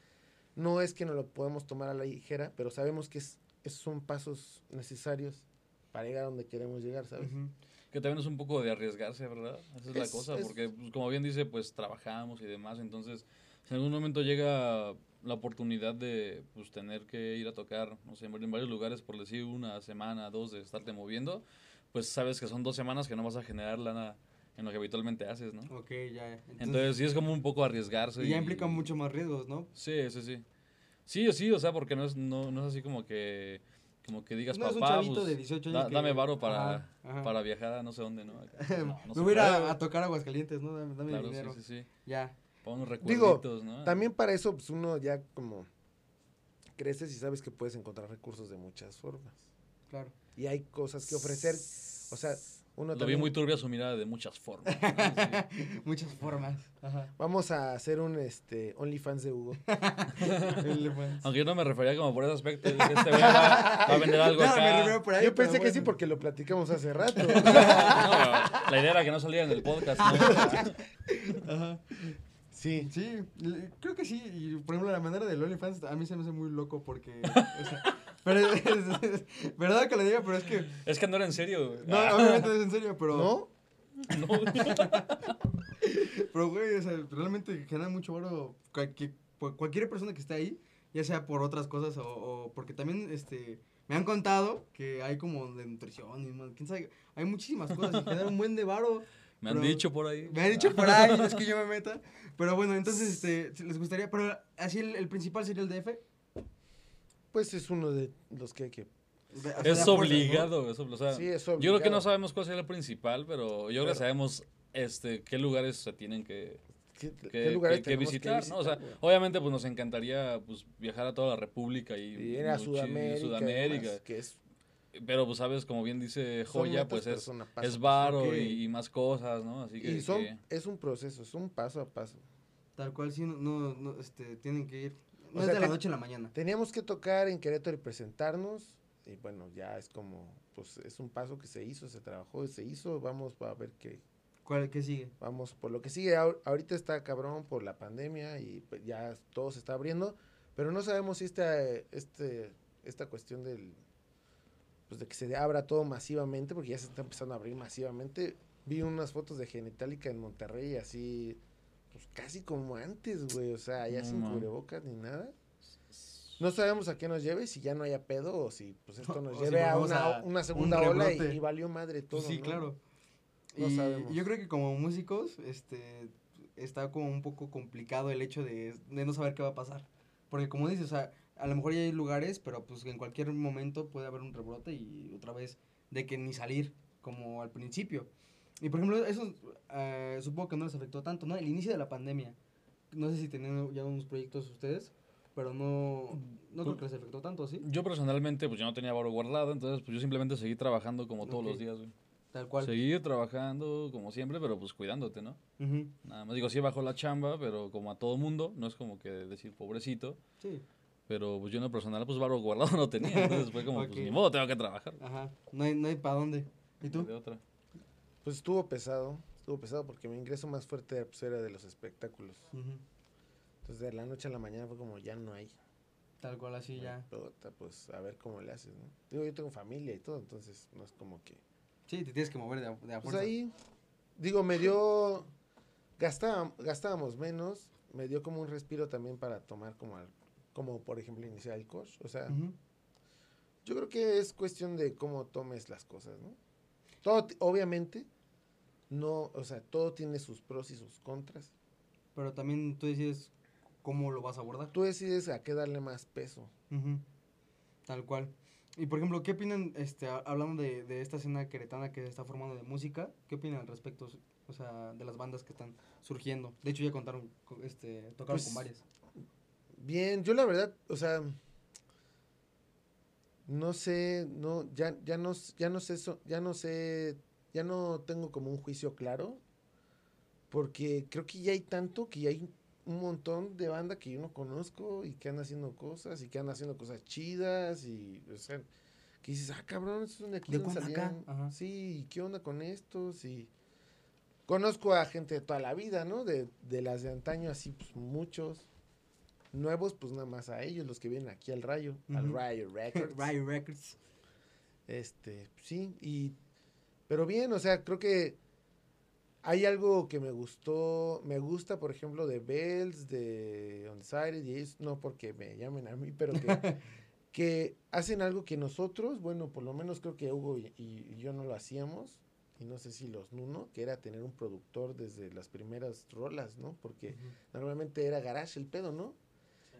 no es que no lo podemos tomar a la ligera, pero sabemos que es, es- son pasos necesarios para llegar a donde queremos llegar, ¿sabes?
Que también es un poco de arriesgarse, ¿verdad? Esa es, la cosa,
es-
porque pues, como bien dice, pues trabajamos y demás, entonces si en algún momento llega la oportunidad de pues tener que ir a tocar, no sé, en varios lugares, por decir una semana, dos, de estarte moviendo, pues sabes que son dos semanas que no vas a generar lana en lo que habitualmente haces, ¿no?
Ok, ya. Entonces,
Entonces sí es como un poco arriesgarse.
y ya
y-
implica mucho más riesgos, ¿no?
Sí, sí, sí. Sí, sí, o sea, porque no es, no, no es así como que como que digas,
No, es un
papá,
chavito
pues,
de 18
da-
años que-
dame varo para,
Ajá, ajá.
para viajar a no sé dónde, ¿no? No, no
Me voy a ir a, tocar Aguascalientes, ¿no? Dame, dame
Claro,
dinero.
sí, sí, sí.
Ya.
Para unos
Digo,
recuerditos, ¿no?
También para eso, pues uno ya como creces y sabes que puedes encontrar recursos de muchas formas.
Claro.
Y hay cosas que ofrecer. O sea, uno
Lo vi muy turbia su mirada de muchas formas.
Muchas formas. Ajá.
Vamos a hacer un este OnlyFans de Hugo.
Aunque yo no me refería como por ese aspecto. Este va, va a vender algo
No,
acá.
me refiero por ahí,
Yo pensé que sí porque lo platicamos hace rato.
No, la idea era que no saliera en el podcast. ¿no?
Ajá.
Sí.
Sí, creo que sí. Y por ejemplo, la manera del OnlyFans a mí se me hace muy loco porque. o sea, pero es, es- es- verdad que lo diga, pero es que.
Es que no era en serio. güey.
No, obviamente no es en serio, pero.
¿No?
No.
Pero, güey, o sea, realmente genera mucho varo cualquier, cualquier persona que esté ahí, ya sea por otras cosas o, o porque también, este, me han contado que hay como de nutrición y más, quién sabe, hay muchísimas cosas y genera un buen de varo.
Me han dicho por ahí.
Me han dicho por ahí, no es que yo me meta. Pero bueno, entonces, este, les gustaría, pero así el, el principal sería el DF.
Pues es uno de los que hay que.
Es obligado. es ob- o sea,
Sí, es
yo creo que
obligado.
no sabemos cuál sería el principal, pero yo creo que sabemos este, qué lugares se tienen que,
¿Qué,
que,
qué lugares
que- que
tenemos
visitar, ¿no? O sea,
güey?
obviamente pues nos encantaría pues viajar a toda la república y,
y ir a Sudamérica. y
Sudamérica.
demás, que es,
Pero pues sabes, como bien dice Joya, pues es, es varo y, y más cosas, ¿no? Así que,
Y son,
que-
es un proceso, es un paso a paso.
Tal cual, sí, no, no, no, este, tienen que ir. No es
sea,
de la noche a la mañana.
Teníamos que tocar en Querétaro y presentarnos. Y bueno, ya es como, pues es un paso que se hizo, se trabajó, se hizo. Vamos a ver qué,
¿Cuál, ¿Qué sigue?
vamos por lo que sigue. Ahor- Ahorita está cabrón por la pandemia y pues, ya todo se está abriendo, pero no sabemos si esta, este, esta cuestión del, pues de que se abra todo masivamente, porque ya se está empezando a abrir masivamente. Vi unas fotos de Genitalica en Monterrey así, pues casi como antes, güey, o sea, ya
No
sin cubrebocas ni nada. No sabemos a qué nos lleve, si ya no haya pedo o si pues esto nos
si
lleve a una,
a
una
un
segunda ola y, valió madre todo.
sí,
¿no?
claro.
No
y
sabemos.
yo creo que como músicos, este, está como un poco complicado el hecho de, de no saber qué va a pasar. Porque como dices, o sea, a lo mejor ya hay lugares, pero pues en cualquier momento puede haber un rebrote y otra vez de que ni salir, como al principio. Y por ejemplo, eso eh, supongo que no les afectó tanto, ¿no? El inicio de la pandemia. No sé si tenían ya unos proyectos ustedes, pero no, no creo que les afectó tanto, ¿sí?
yo personalmente pues yo no tenía varo guardado, entonces pues yo simplemente seguí trabajando como todos los días, güey.
Tal cual.
Seguir trabajando como siempre, pero pues cuidándote, ¿no?
Ujú.
Nada más digo, sí bajó la chamba, pero como a todo mundo, no es como que decir pobrecito,
Sí,
pero pues yo en lo personal pues varo guardado no tenía, entonces fue como pues ni modo, tengo que trabajar.
ajá. No hay, no hay para dónde. ¿Y tú?
De otra.
Pues estuvo pesado, estuvo pesado porque mi ingreso más fuerte pues, era de los espectáculos. Entonces de la noche a la mañana fue como ya no hay.
Tal cual así ya.
Puta, pues a ver cómo le haces, ¿no? Digo, yo tengo familia y todo, entonces no es como que...
Sí, te tienes que mover de a, de a
Pues ahí, digo, me dio... Gastábamos, gastábamos menos, me dio como un respiro también para tomar como, al- como por ejemplo iniciar el coach. O sea, yo creo que es cuestión de cómo tomes las cosas, ¿no? Todo, obviamente, no, o sea, todo tiene sus pros y sus contras.
Pero también tú decides cómo lo vas a abordar.
Tú decides a qué darle más peso.
Tal cual. Y por ejemplo, ¿qué opinan, este, hablando de, de esta escena queretana que se está formando de música? ¿Qué opinan al respecto, o sea, de las bandas que están surgiendo? De hecho, ya contaron, co- este, tocaron
Pues,
con varias.
Bien, yo la verdad, o sea, no sé, no, ya, ya no, ya no sé, ya no sé, ya no tengo como un juicio claro, porque creo que ya hay tanto, que ya hay un montón de banda que yo no conozco y que andan haciendo cosas y que andan haciendo cosas chidas y, o sea, que dices, ah, cabrón, son de aquí
¿De
donde
cuándo acá?
salían".
Ajá.
Sí, ¿y ¿qué onda con estos? Y conozco a gente de toda la vida, ¿no? De, de las de antaño, así, pues, muchos. Nuevos, pues, nada más a ellos, los que vienen aquí al Rayo, al. Rayo Records.
Riot Records.
Este, sí, y, pero bien, o sea, creo que hay algo que me gustó, me gusta, por ejemplo, de Bells, de Undecided, y es, no porque me llamen a mí, pero que, que hacen algo que nosotros, bueno, por lo menos creo que Hugo y, y yo no lo hacíamos, y no sé si los Nuno, que era tener un productor desde las primeras rolas, ¿no? Porque normalmente era garage el pedo, ¿no?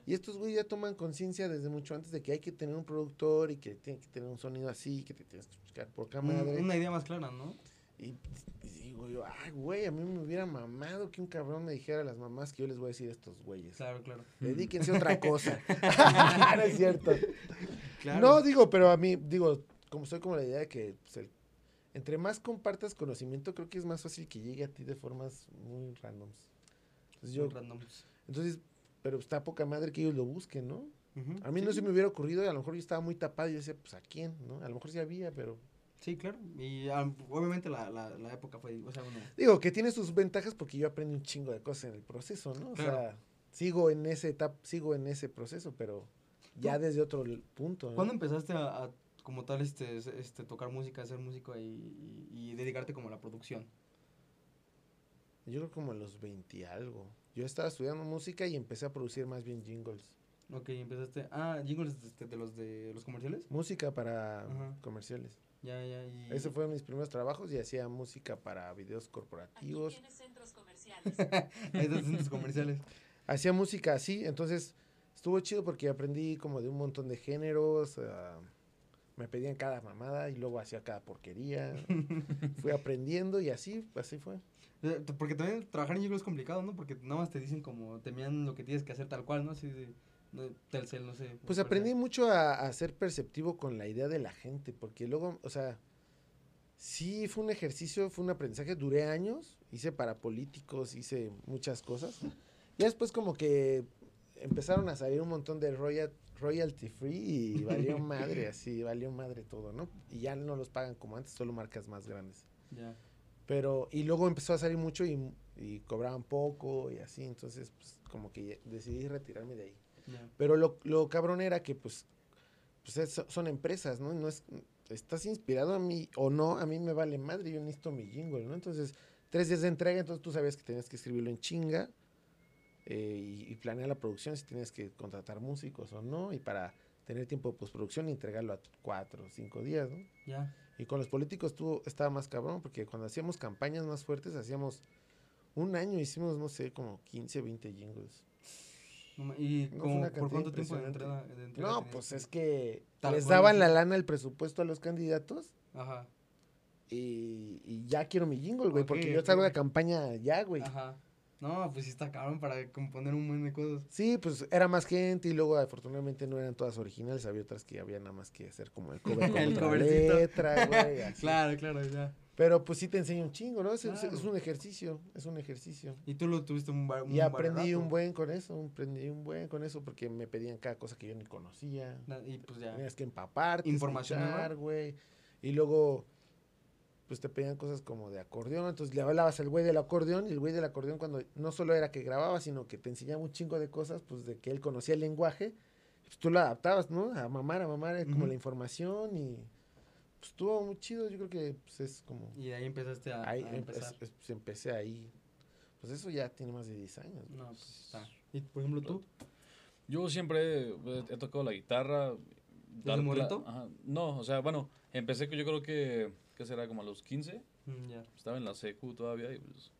Y estos güeyes ya toman conciencia desde mucho antes de que hay que tener un productor y que tiene que tener un sonido así, que te tienes que por
Un-
madre.
Una idea más clara, ¿no?
Y, y digo yo, ay, güey, a mí me hubiera mamado que un cabrón me dijera a las mamás que yo les voy a decir a estos güeyes.
Claro, claro.
Dedíquense a otra cosa. no es cierto.
Claro.
No, digo, pero a mí, digo, como soy como la idea de que pues, el- entre más compartas conocimiento, creo que es más fácil que llegue a ti de formas muy randoms. Entonces, yo,
Randoms.
entonces pero está poca madre que ellos lo busquen, ¿no? A mí no se me hubiera ocurrido, y a lo mejor yo estaba muy tapado y yo decía, pues a quién, ¿no? A lo mejor sí había, pero...
Sí, claro. Y obviamente la, la, la época fue, o sea, uno...
Digo, que tiene sus ventajas porque yo aprendí un chingo de cosas en el proceso, ¿no? O
Claro.
sea, sigo en ese etapa, sigo en ese proceso, pero ya desde otro punto. ¿no?
¿Cuándo empezaste a, a, como tal, este, este, tocar música, hacer música y, y- y dedicarte como a la producción?
Yo creo como a los 20 y algo. Yo estaba estudiando música y empecé a producir más bien jingles.
Ok, empezaste... Ah, jingles este, de los de los comerciales.
Música para
Ajá.
comerciales.
Ya, ya, y...
Ese fue mis primeros trabajos y hacía música para videos
Aquí
corporativos.
tienes centros comerciales.
Ahí estás en tus comerciales.
Hacía música así, entonces estuvo chido porque aprendí como de un montón de géneros. ah, me pedían cada mamada y luego hacía cada porquería. Fui aprendiendo y así, así fue.
Eh, Porque también trabajar en jingles es complicado, ¿no? Porque nada más te dicen como, te miran lo que tienes que hacer tal cual, ¿no? Así de... no, Telcel, no sé.
Pues aprendí mucho a, a ser perceptivo con la idea de la gente, porque luego, o sea, sí fue un ejercicio, fue un aprendizaje, duré años, hice para políticos, hice muchas cosas. Ya después como que empezaron a salir un montón de royal, royalty free y valió madre, así, valió madre todo, ¿no? Y ya no los pagan como antes, solo marcas más grandes.
Ya.
Pero, y luego empezó a salir mucho y, y cobraban poco y así, entonces, pues, como que decidí retirarme de ahí. Pero lo, lo cabrón era que, pues, pues es- son empresas, ¿no? No es, estás inspirado a mí o no, a mí me vale madre, yo necesito mi jingle, ¿no? Entonces, tres días de entrega, entonces tú sabías que tenías que escribirlo en chinga eh, y, y planear la producción, si tienes que contratar músicos o no, y para tener tiempo de postproducción y entregarlo a cuatro o cinco días, ¿no?
Ya.
Y con los políticos tú estaba más cabrón, porque cuando hacíamos campañas más fuertes, hacíamos un año, hicimos, no sé, como 15, 20 jingles.
¿Y
No,
como, por cuánto tiempo de entrega? de entrega
No, pues es que
Tal
les daban la lana, el presupuesto a los candidatos
Ajá.
y, y ya quiero mi jingle, güey, porque yo salgo de
ok.
campaña ya, güey.
Ajá. No, pues sí está cabrón para componer un buen de cosas.
Sí, pues era más gente y luego afortunadamente no eran todas originales, había otras que había nada más que hacer como el cover con
El
otra
covercito.
letra, güey, así.
Claro, claro, ya.
Pero pues sí te enseña un chingo, ¿no? Es, es-
Claro.
es un ejercicio, es un ejercicio.
Y tú lo tuviste un, un
Y aprendí un buen con eso, aprendí un buen con eso porque me pedían cada cosa que yo ni conocía.
Y pues ya.
Tenías que empaparte,
Información
güey. Y luego, pues te pedían cosas como de acordeón. Entonces le hablabas al güey del acordeón. Y el güey del acordeón, cuando no solo era que grababa, sino que te enseñaba un chingo de cosas, pues de que él conocía el lenguaje. Pues tú lo adaptabas, ¿no? A mamar, a mamar, eh, como la información. Y pues estuvo muy chido. Yo creo que pues, es como.
Y de ahí empezaste a,
ahí
a
em-
empezar.
es- es- pues, empecé ahí. Pues eso ya tiene más de 10 años.
No, pues está. Y por ejemplo tú.
Yo siempre he, he tocado la guitarra. cla-
morrito?
Ajá. No, o sea, bueno, empecé que yo creo que, ¿qué será? Como a los 15.
Mm, ya.
Estaba en la secu todavía y pues,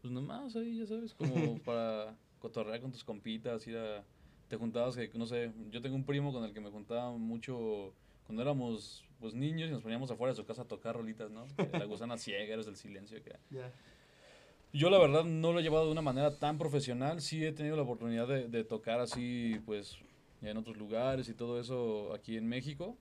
pues nomás ahí, ya sabes, como para cotorrear con tus compitas, ir a... Te juntabas, que no sé, yo tengo un primo con el que me juntaba mucho cuando éramos pues niños y nos poníamos afuera de su casa a tocar rolitas, ¿no? La gusana ciega, eres del silencio, que...
Ya.
Yo la verdad no lo he llevado de una manera tan profesional, sí he tenido la oportunidad de, de tocar así, pues, en otros lugares y todo eso aquí en México.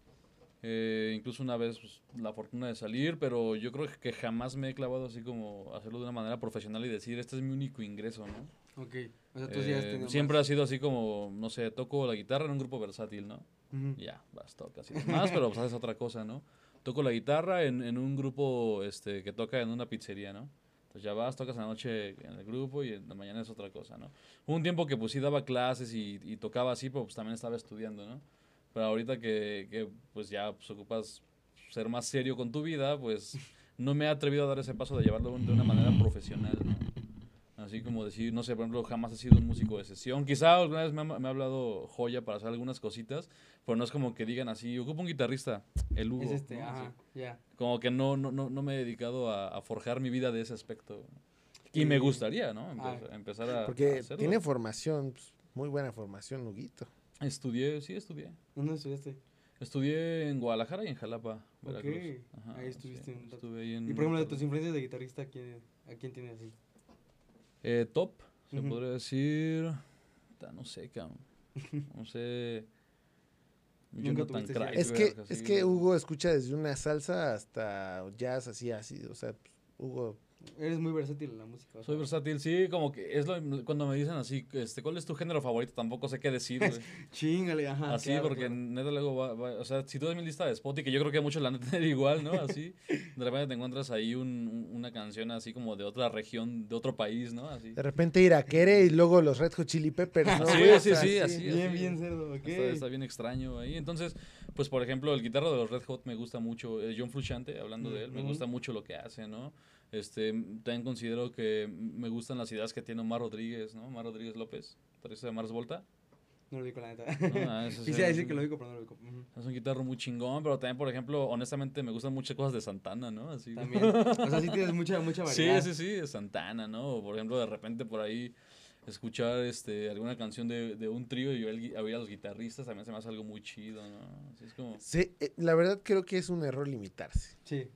Eh, incluso una vez pues, la fortuna de salir, pero yo creo que jamás me he clavado así como hacerlo de una manera profesional y decir, este es mi único ingreso, ¿no?
Ok. O sea, tú
Eh, siempre ha sido así como, no sé, toco la guitarra en un grupo versátil, ¿no?
Ujú.
Ya, vas, tocas y demás, pero pues haces otra cosa, ¿no? Toco la guitarra en, en un grupo este, que toca en una pizzería, ¿no? Entonces ya vas, tocas en la noche en el grupo y en la mañana es otra cosa, ¿no? Hubo un tiempo que pues sí daba clases y, y tocaba así, pero pues también estaba estudiando, ¿no? Pero ahorita que, que pues ya pues, ocupas ser más serio con tu vida, pues no me he atrevido a dar ese paso de llevarlo de una manera profesional, ¿no? Así como decir, no sé, por ejemplo, jamás he sido un músico de sesión. Quizá alguna vez me ha, me ha hablado Joya para hacer algunas cositas, pero no es como que digan así, ocupa un guitarrista, el Hugo.
Es este,
¿no?
ajá, ya.
Como que no, no, no, no me he dedicado a, a forjar mi vida de ese aspecto. Y me gustaría, ¿no? Empe-
ah,
empezar a, a
Porque
hacerlo.
tiene formación. pues, Muy buena formación, Huguito.
Estudié, sí, estudié.
¿Dónde estudiaste?
Estudié en Guadalajara y en Jalapa, Veracruz.
Ok,
Ajá,
ahí estuviste
sí,
rato.
estuve ahí en
Y por ejemplo, de tus influencias de guitarrista, ¿a quién, a quién tienes así?
Eh, top, se podría decir. No sé, cabrón. No sé.
Nunca
Es que, es que. Hugo escucha desde una salsa hasta jazz, así, así. O sea, Hugo.
Eres muy versátil en la música.
Soy versátil, sí, como que es lo, cuando me dicen así, este, ¿cuál es tu género favorito? Tampoco sé qué decir.
Chingale, ajá.
Así,
claro,
porque
claro.
neta luego va, va- o sea, si tú ves mi lista de Spotify, que yo creo que muchos la han de tener igual, ¿no? Así, de repente te encuentras ahí un- un- una canción así como de otra región, de otro país, ¿no? Así.
De repente Iraquere y luego los Red Hot Chili Peppers, ¿no?
Sí, sí, sí, así.
Bien, bien cerdo, ok.
Está, está bien extraño ahí. Entonces, pues por ejemplo, el guitarro de los Red Hot me gusta mucho. eh, John Frusciante, hablando de él, me gusta mucho lo que hace, ¿no? Este, también considero que me gustan las ideas que tiene Omar Rodríguez, ¿no? Omar Rodríguez López, guitarrista de Mars Volta.
No lo digo, la neta.
¿no? Ah, ese
Quisiera decir que lo digo, pero no lo digo.
Es un guitarro muy chingón, pero también, por ejemplo, honestamente me gustan muchas cosas de Santana, ¿no? Así.
También. O sea, sí tienes mucha, mucha
Sí,
variedad.
sí, sí, de Santana, ¿no? O, por ejemplo, de repente por ahí escuchar este alguna canción de, de un trío y oír, oír a los guitarristas también se me hace algo muy chido, ¿no? Así es como...
Sí, eh, la verdad creo que es un error limitarse.
Sí,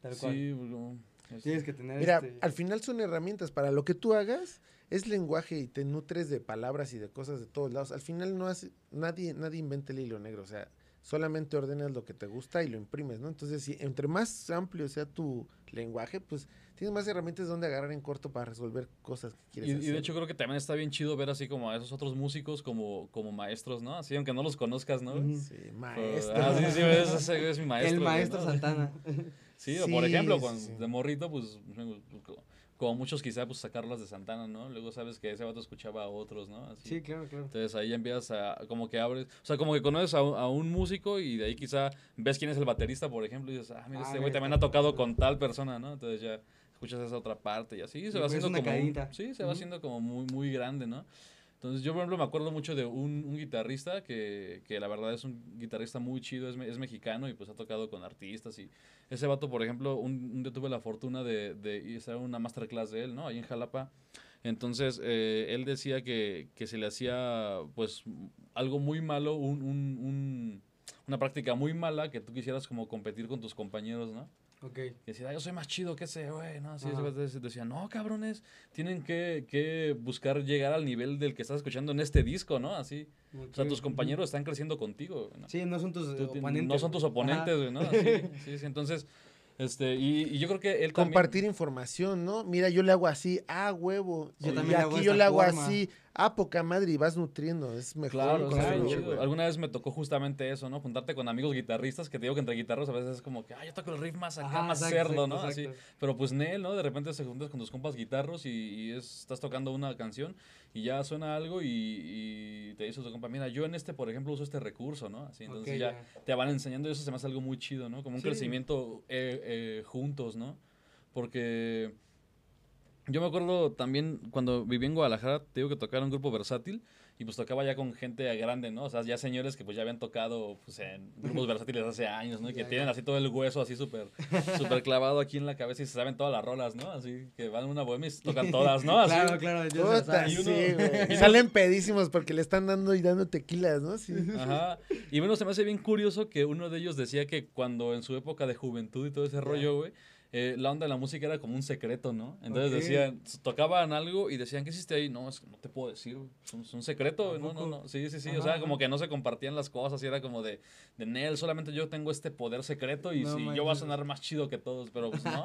tal cual.
Sí, pues, como, es-
Tienes que tener
Mira,
este...
al final son herramientas para lo que tú hagas. Es lenguaje y te nutres de palabras y de cosas de todos lados. Al final no hace, nadie, nadie inventa el hilo negro. O sea, solamente ordenas lo que te gusta y lo imprimes, ¿no? Entonces, si entre más amplio sea tu lenguaje, pues tienes más herramientas donde agarrar en corto para resolver cosas que
Y,
quieres
y
hacer.
de hecho creo que también está bien chido ver así como a esos otros músicos como, como maestros, ¿no? Así, aunque no los conozcas, ¿no?
Sí,
Pero-
maestro.
ah, sí, sí, es, mi maestro.
el maestro
¿no?
Santana.
Sí, o por ejemplo,
sí,
de morrito, pues, como, muchos quizá, pues sacarlas de Santana, ¿no? Luego sabes que ese vato escuchaba a otros, ¿no? Así.
Sí, claro, claro.
Entonces ahí empiezas a, como que abres, o sea, como que conoces a, un- a un músico y de ahí quizá ves quién es el baterista, por ejemplo, y dices, ah, mira,
Ah,
este güey también ha tocado con tal persona, ¿no? Entonces ya escuchas esa otra parte y así se
Y
va haciendo
una
como, un- sí, se va haciendo como muy, muy grande, ¿no? Entonces yo, por ejemplo, me acuerdo mucho de un, un guitarrista que, que la verdad es un guitarrista muy chido, es, es mexicano y pues ha tocado con artistas y ese vato, por ejemplo, un, un día tuve la fortuna de, de hacer una masterclass de él, ¿no? Ahí en Jalapa. Entonces, eh, él decía que, que se le hacía, pues, algo muy malo, un, un- un- una práctica muy mala que tú quisieras como competir con tus compañeros, ¿no?
Ok.
Que decía, "Ah, yo soy más chido que ese, güey, ¿no? Así decía- no, cabrones, tienen que, que buscar llegar al nivel del que estás escuchando en este disco, ¿no? Así. O sea, tus compañeros están creciendo contigo, ¿no?
Sí, no son tus
Tú
oponentes.
no son tus oponentes, güey, ¿no? Así, sí, sí, entonces, este, y, y yo creo que él también-
Compartir información, ¿no? Mira, yo le hago así, ah, huevo.
Yo
y
también le hago
aquí yo le hago
forma.
así, ah, poca madre, y vas nutriendo. Es mejor.
Claro. Alguna vez me tocó justamente eso, ¿no? Juntarte con amigos guitarristas, que te digo que entre guitarros a veces es como que, ah, yo toco el riff más acá,
Ajá,
más
exacto,
cerdo,
exacto,
¿no? Así. Pero pues Nel, ¿no? De repente se juntas con tus compas guitarros y, y es- estás tocando una canción y ya suena algo y, y te dice tu compa, mira, yo en este, por ejemplo, uso este recurso, ¿no? Así, entonces ya, te van enseñando y eso se me hace algo muy chido, ¿no? Como un
Sí.
crecimiento eh, eh, juntos, ¿no? Porque yo me acuerdo también cuando viví en Guadalajara, te digo que tocaba un grupo versátil y pues tocaba ya con gente grande, ¿no? O sea, ya señores que pues ya habían tocado pues, en grupos versátiles hace años, ¿no? Y que
Ya,
tienen
ya.
así todo el hueso así súper súper clavado aquí en la cabeza y se saben todas las rolas, ¿no? Así que van a una bohemia y se tocan todas, ¿no? Así.
Claro, claro. la
Puta,
y
sí. Salen pedísimos porque le están dando y dando tequilas, ¿no? Sí.
Ajá. Y bueno, se me hace bien curioso que uno de ellos decía que cuando en su época de juventud y todo ese rollo, güey, eh, la onda de la música era como un secreto, ¿no? Entonces decían, tocaban algo y decían, ¿qué hiciste ahí? No, es que no te puedo decir. Es un, es un secreto,
¿A
no, no, no. Sí, sí, sí.
Ajá,
o sea, como que no se compartían las cosas y era como de, de Nel, solamente yo tengo este poder secreto y
No
si yo voy a sonar más chido que todos, pero pues no.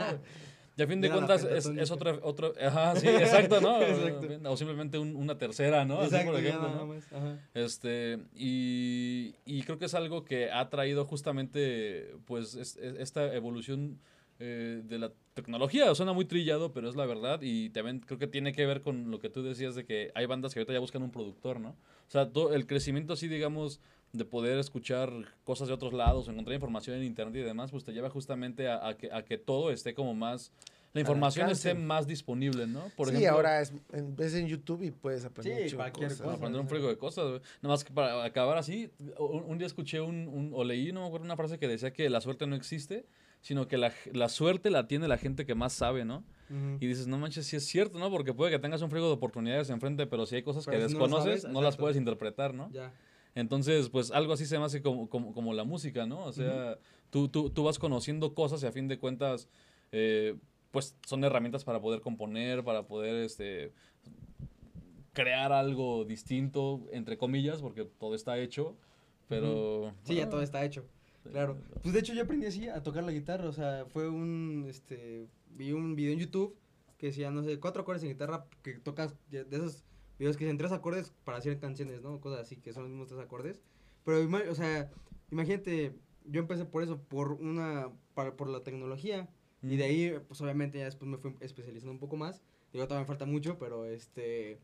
Y a fin de cuentas es, es otro, otro, ajá, sí, exacto, ¿no?
Exacto.
O simplemente un- una tercera, ¿no? Así,
Exacto,
por
ya
ejemplo,
nada
¿no?
más. Ajá.
Este, y, y creo que es algo que ha traído justamente, pues, es- es- esta evolución eh, de la tecnología. Suena muy trillado, pero es la verdad. Y también creo que tiene que ver con lo que tú decías de que hay bandas que ahorita ya buscan un productor, ¿no? O sea, to- el crecimiento así, digamos, de poder escuchar cosas de otros lados, encontrar información en internet y demás, pues te lleva justamente a, a que, a que todo esté como más... La información esté más disponible, ¿no? Por
sí,
ejemplo,
ahora es, en, ves en YouTube y puedes aprender
Sí, cualquier
cosas.
cosa.
aprender un frigo de cosas. Nada más que para acabar así, un, un día escuché un, un- o leí, no me acuerdo, una frase que decía que la suerte no existe, sino que la, la suerte la tiene la gente que más sabe, ¿no? Y dices, no manches, sí es cierto, ¿no? Porque puede que tengas un frigo de oportunidades enfrente, pero si hay cosas
Pero
que
si
desconoces, no las puedes interpretar, ¿no?
Ya.
Entonces, pues algo así se me hace como, como, como la música, ¿no? O sea, tú, tú, tú vas conociendo cosas y a fin de cuentas, eh, pues son herramientas para poder componer, para poder este, crear algo distinto, entre comillas, porque todo está hecho, pero...
Sí, ya todo está hecho. Claro. Pues de hecho yo aprendí así a tocar la guitarra, o sea, fue un, este, vi un video en YouTube que decía, no sé, cuatro acordes en guitarra que tocas, de esos videos que dicen tres acordes para hacer canciones, ¿no? Cosas así, que son los mismos tres acordes. Pero, o sea, imagínate, yo empecé por eso, por una, para, por la tecnología. Y de ahí, pues obviamente ya después me fui especializando un poco más. Digo, todavía me falta mucho, pero este...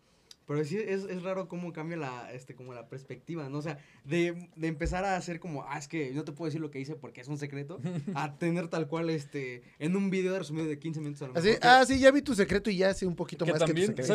Pero sí es, es raro cómo cambia la, este, como la perspectiva, ¿no? O sea, de, de empezar a hacer como, ah, es que no te puedo decir lo que hice porque es un secreto, a tener tal cual, este, en un video resumido de 15 minutos a lo
Así,
mejor,
ah, sí, ya vi tu secreto y ya sé un poquito
que
más
también,
que tu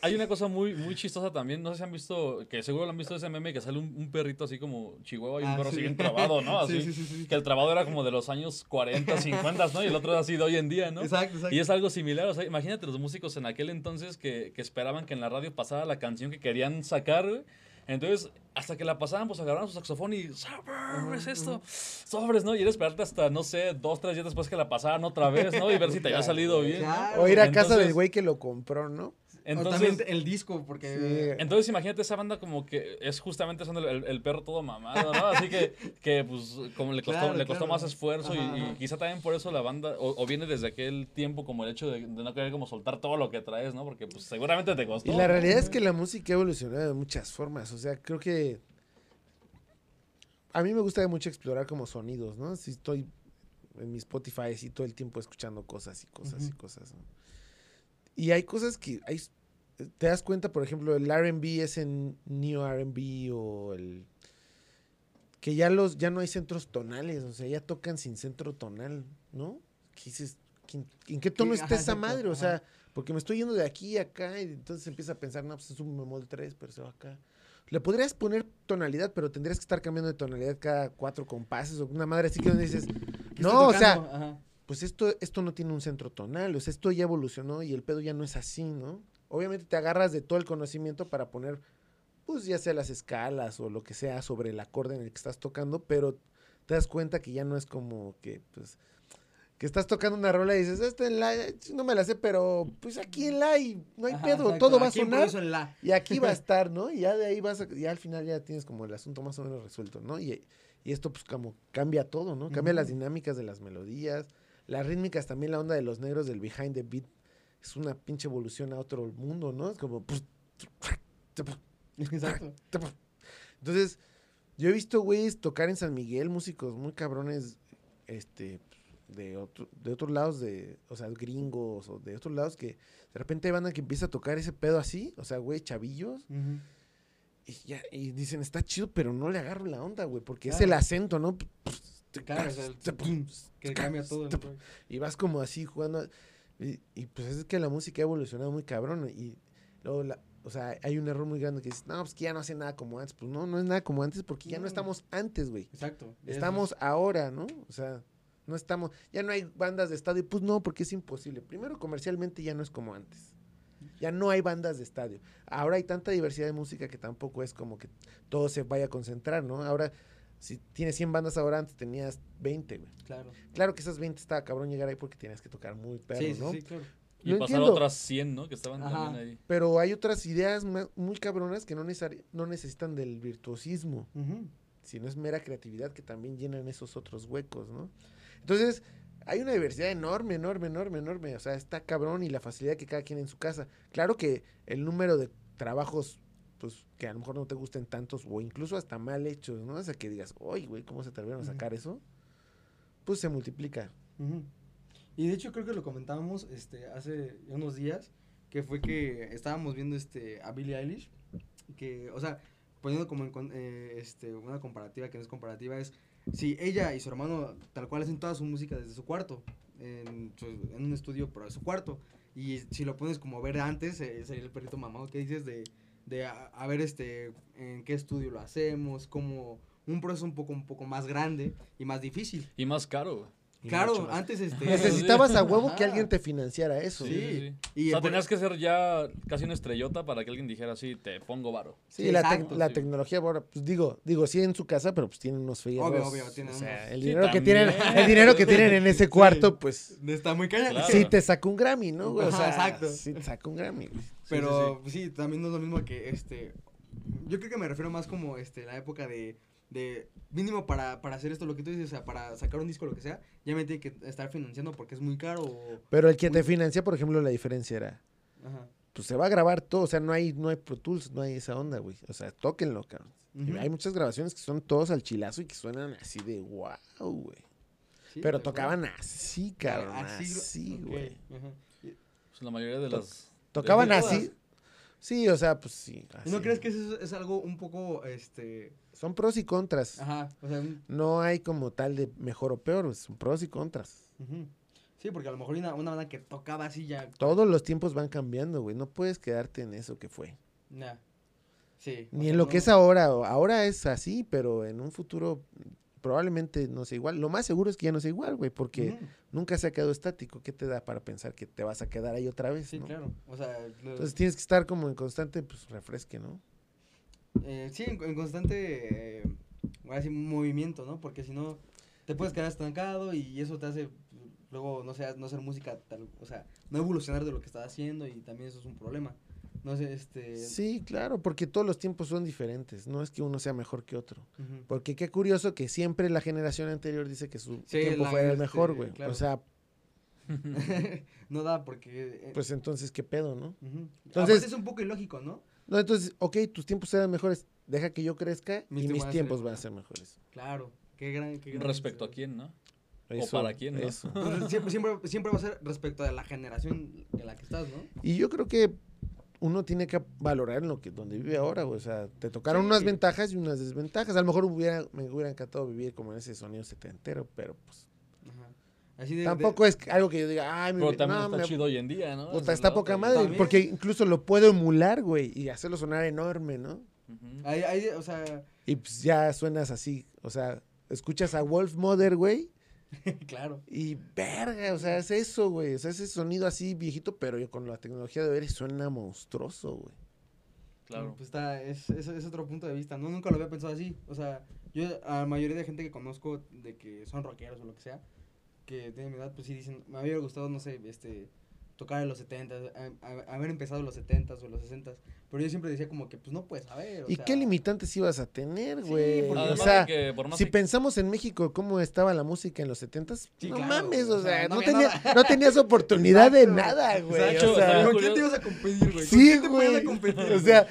Hay una cosa muy, muy chistosa también, no sé si han visto, que seguro lo han visto ese meme que sale un, un perrito así como chihuahua y un
Ah,
perro
sí.
así bien trabado, ¿no?
Sí,
Así,
sí, sí, sí.
Que el trabado era como de los años 40, 50, ¿no? Y el otro era así de hoy en día, ¿no?
Exacto, exacto.
Y es algo similar, o sea, imagínate los músicos en aquel entonces que, que esperaban que en la radio pasara la canción que querían sacar, güey. Entonces, hasta que la pasaban, pues agarraban su saxofón y sobres esto, sobres, ¿no? Y era esperarte hasta, no sé, dos, tres días después que la pasaran otra vez, ¿no? Y ver si te había salido bien.
O ir a casa
Entonces-
del güey que lo compró, ¿no?
O
Entonces,
también el disco, porque...
Sí.
entonces imagínate esa banda como que es justamente son el, el- el perro todo mamado, ¿no? Así que, que pues como le costó,
Claro,
le costó
claro.
más esfuerzo y-
Ajá,
y,
ajá.
quizá también por eso la banda, o, o viene desde aquel tiempo como el hecho de, de no querer como soltar todo lo que traes, ¿no? Porque pues seguramente te costó.
Y la realidad es que la música ha evolucionado de muchas formas. O sea, creo que. A mí me gusta mucho explorar como sonidos, ¿no? Si estoy en mi Spotify y todo el tiempo escuchando cosas y cosas y cosas, ¿no? Y hay cosas que. Hay, te das cuenta, por ejemplo, el RB es en New RB o el. Que ya los ya no hay centros tonales, o sea, ya tocan sin centro tonal, ¿no? ¿Qué dices? ¿En, en qué tono está esa madre? O sea, porque me estoy yendo de aquí a acá y entonces empieza a pensar, no, pues es un bemol 3, pero se va acá. Le podrías poner tonalidad, pero tendrías que estar cambiando de tonalidad cada cuatro compases o una madre así que donde dices,
¿Qué
no, o sea?
Ajá.
Pues esto, esto no tiene un centro tonal, o sea, esto ya evolucionó y el pedo ya no es así, ¿no? Obviamente te agarras de todo el conocimiento para poner, pues ya sea las escalas o lo que sea sobre el acorde en el que estás tocando, pero te das cuenta que ya no es como que, pues, que estás tocando una rola y dices, esta en la, no me la sé, pero pues aquí en la y no hay
Ajá,
pedo,
exacto.
todo va a sonar.
eso en la.
Y aquí va a estar, ¿no? Y ya de ahí vas a, ya al final ya tienes como el asunto más o menos resuelto, ¿no? Y, y esto pues como cambia todo, ¿no? Cambia las dinámicas de las melodías, las rítmicas también, la onda de los negros del behind the beat es una pinche evolución a otro mundo, ¿no? Es como... pues,
Exacto.
Entonces, yo he visto güeyes tocar en San Miguel, músicos muy cabrones, este, de, otro, de otros lados, de, o sea, gringos o de otros lados que de repente hay banda que empieza a tocar ese pedo así, o sea, güey, chavillos,
Ujú.
y, ya, y dicen, está chido, pero no le agarro la onda, güey, porque es
Claro.
el acento, ¿no?
Claro, o sea, que cambia todo. el.
Y vas como así jugando. Y, y, pues es que la música ha evolucionado muy cabrón. Y luego, la, o sea, hay un error muy grande que dices, no, pues que ya no hace nada como antes. Pues no, no es nada como antes porque ya no
No.
estamos antes, güey.
Exacto.
Estamos ahora, ¿no? O sea, no estamos, ya no hay bandas de estadio. Pues no, porque es imposible. Primero, comercialmente ya no es como antes. Ya no hay bandas de estadio. Ahora hay tanta diversidad de música que tampoco es como que todo se vaya a concentrar, ¿no? Ahora, si tienes 100 bandas ahora, antes tenías 20, güey.
Claro.
Claro que esas 20 estaba cabrón llegar ahí porque tenías que tocar muy perro,
Sí, sí,
¿no?
sí, claro.
Y
Lo
pasar
entiendo.
otras 100, ¿no? Que estaban
Ajá.
también ahí.
Pero hay otras ideas muy cabronas que no, necesari- no necesitan del virtuosismo,
Ujú.
sino es mera creatividad que también llenan esos otros huecos, ¿no? Entonces, hay una diversidad enorme, enorme, enorme, enorme. O sea, está cabrón y la facilidad que cada quien en su casa. Claro que el número de trabajos, pues, que a lo mejor no te gusten tantos o incluso hasta mal hechos, ¿no? O sea, que digas, oye, güey, ¿cómo se atrevieron a sacar eso? Pues se multiplica.
Ujú. Y de hecho creo que lo comentábamos este hace unos días que fue que estábamos viendo este a Billie Eilish que o sea poniendo como en eh, este una comparativa que no es comparativa es si ella y su hermano tal cual hacen toda su música desde su cuarto en, su- en un estudio pero de su cuarto y si lo pones como ver antes eh, sería el perrito mamado que dices de de a, a ver este en qué estudio lo hacemos como un proceso un poco un poco más grande y más difícil
Y más caro,
y
Claro, antes este.
Necesitabas a huevo que alguien te financiara eso.
Sí,
Sí,
sí, sí.
Y
o sea,
por-
tenías que ser ya casi una estrellota para que alguien dijera, sí, te pongo varo.
Sí,
la, tecnología ahora, pues digo, digo, sí en su casa, pero pues tienen unos fierros.
Obvio, obvio, tienen
o sea,
unos-
el
Sí,
dinero que tienen, el dinero que tienen en ese
Sí.
cuarto, pues
Está muy cañón.
Claro.
sí te saca un Grammy, ¿no? güey? O
Ajá,
sea,
exacto.
Sí te saca un Grammy. güey.
Pero sí, también no es lo mismo que este. Yo creo que me refiero más como este la época de. de mínimo para, para hacer esto, lo que tú dices, o sea, para sacar un disco, lo que sea, ya me tiene que estar financiando porque es muy caro. o-
Pero el que te financia, por ejemplo, la diferencia era,
Ajá.
pues se va a grabar todo, o sea, no hay, no hay Pro Tools, no hay esa onda, güey. O sea, tóquenlo, cabrón. Y
Ujú.
Hay muchas grabaciones que son todos al chilazo y que suenan así de wow, güey.
Sí,
Pero tocaban así, cabrón, así, güey.
Pues la mayoría de las...
Tocaban así. Sí, o sea, pues sí.
¿Y no crees que eso es, algo un poco, este,
Son pros y contras.
ajá, o sea, un-
No hay como tal de mejor o peor, son pros y contras.
sí, porque a lo mejor una, una banda que tocaba así ya,
Todos los tiempos van cambiando, güey. No puedes quedarte en eso que fue.
nah, sí.
Ni en lo
no-
que es ahora. Ahora es así, pero en un futuro probablemente no sea igual. Lo más seguro es que ya no sea igual, güey, porque nunca se ha quedado estático. ¿Qué te da para pensar que te vas a quedar ahí otra vez?
Sí,
no?
claro, o sea, lo-
Entonces tienes que estar como en constante, pues refresque, ¿no?
Eh, sí, en, en constante, eh, movimiento, ¿no? Porque si no, te puedes quedar estancado y eso te hace, luego, no sé, no hacer música tal, o sea, no evolucionar de lo que estás haciendo y también eso es un problema. No sé, este...
Sí, claro, porque todos los tiempos son diferentes. No es que uno sea mejor que otro. Porque qué curioso que siempre la generación anterior dice que su
Sí,
tiempo
la-
fue el
este,
mejor, güey.
claro.
O sea,
no da porque... eh,
pues entonces, ¿qué pedo, no? entonces-
Aparte es un poco ilógico, ¿no?
No, entonces, ok, tus tiempos eran mejores. Deja que yo crezca
Mis
y mis tiempos van a ser mejores.
Claro, qué gran... Qué gran
Respecto a
este-
quién, ¿no?
Eso,
para quién, ¿no?
Eso.
Pues siempre, siempre, siempre va a ser respecto a la generación en la que estás, ¿no?
Y yo creo que uno tiene que valorar en lo que donde vive ahora, güey. O sea, te tocaron
Sí.
unas ventajas y unas desventajas. A lo mejor hubiera, me hubiera encantado vivir como en ese sonido setentero, pero pues
Ajá. Así de, de-
tampoco es algo que yo diga, ay, mi
Pero también
no,
está
me-
chido hoy en día, ¿no? es
está poca madre,
También.
porque incluso lo puedo emular, güey, y hacerlo sonar enorme, ¿no?
Ujú.
Hay, hay, o sea,
Y pues ya suenas así, o sea, escuchas a Wolf Mother, güey,
claro.
y verga, o sea, es eso, güey, o sea, ese sonido así viejito, pero yo con la tecnología de ver suena monstruoso, güey.
Claro.
Pues está, es, es, es otro punto de vista, ¿no? Nunca lo había pensado así. O sea, yo a la mayoría de gente que conozco de que son rockeros o lo que sea, que tienen mi edad, pues sí dicen, me había gustado, no sé, este, tocar en los 70, a- a- haber empezado en los 70 o los 60 pero yo siempre decía como que, pues no puedes saber, o
¿Y
sea,
qué limitantes ibas a tener,
Sí,
güey?
porque-
o sea,
de que por más
si
que-
pensamos en México cómo estaba la música en los 70s,
Sí,
no
claro,
mames, o
o sea,
sea,
no
tenías, no tenías oportunidad de nada, güey. o sea,
¿Con quién te ibas a competir, güey? ¿Con
Sí,
quién te podías
güey.
a competir,
O sea,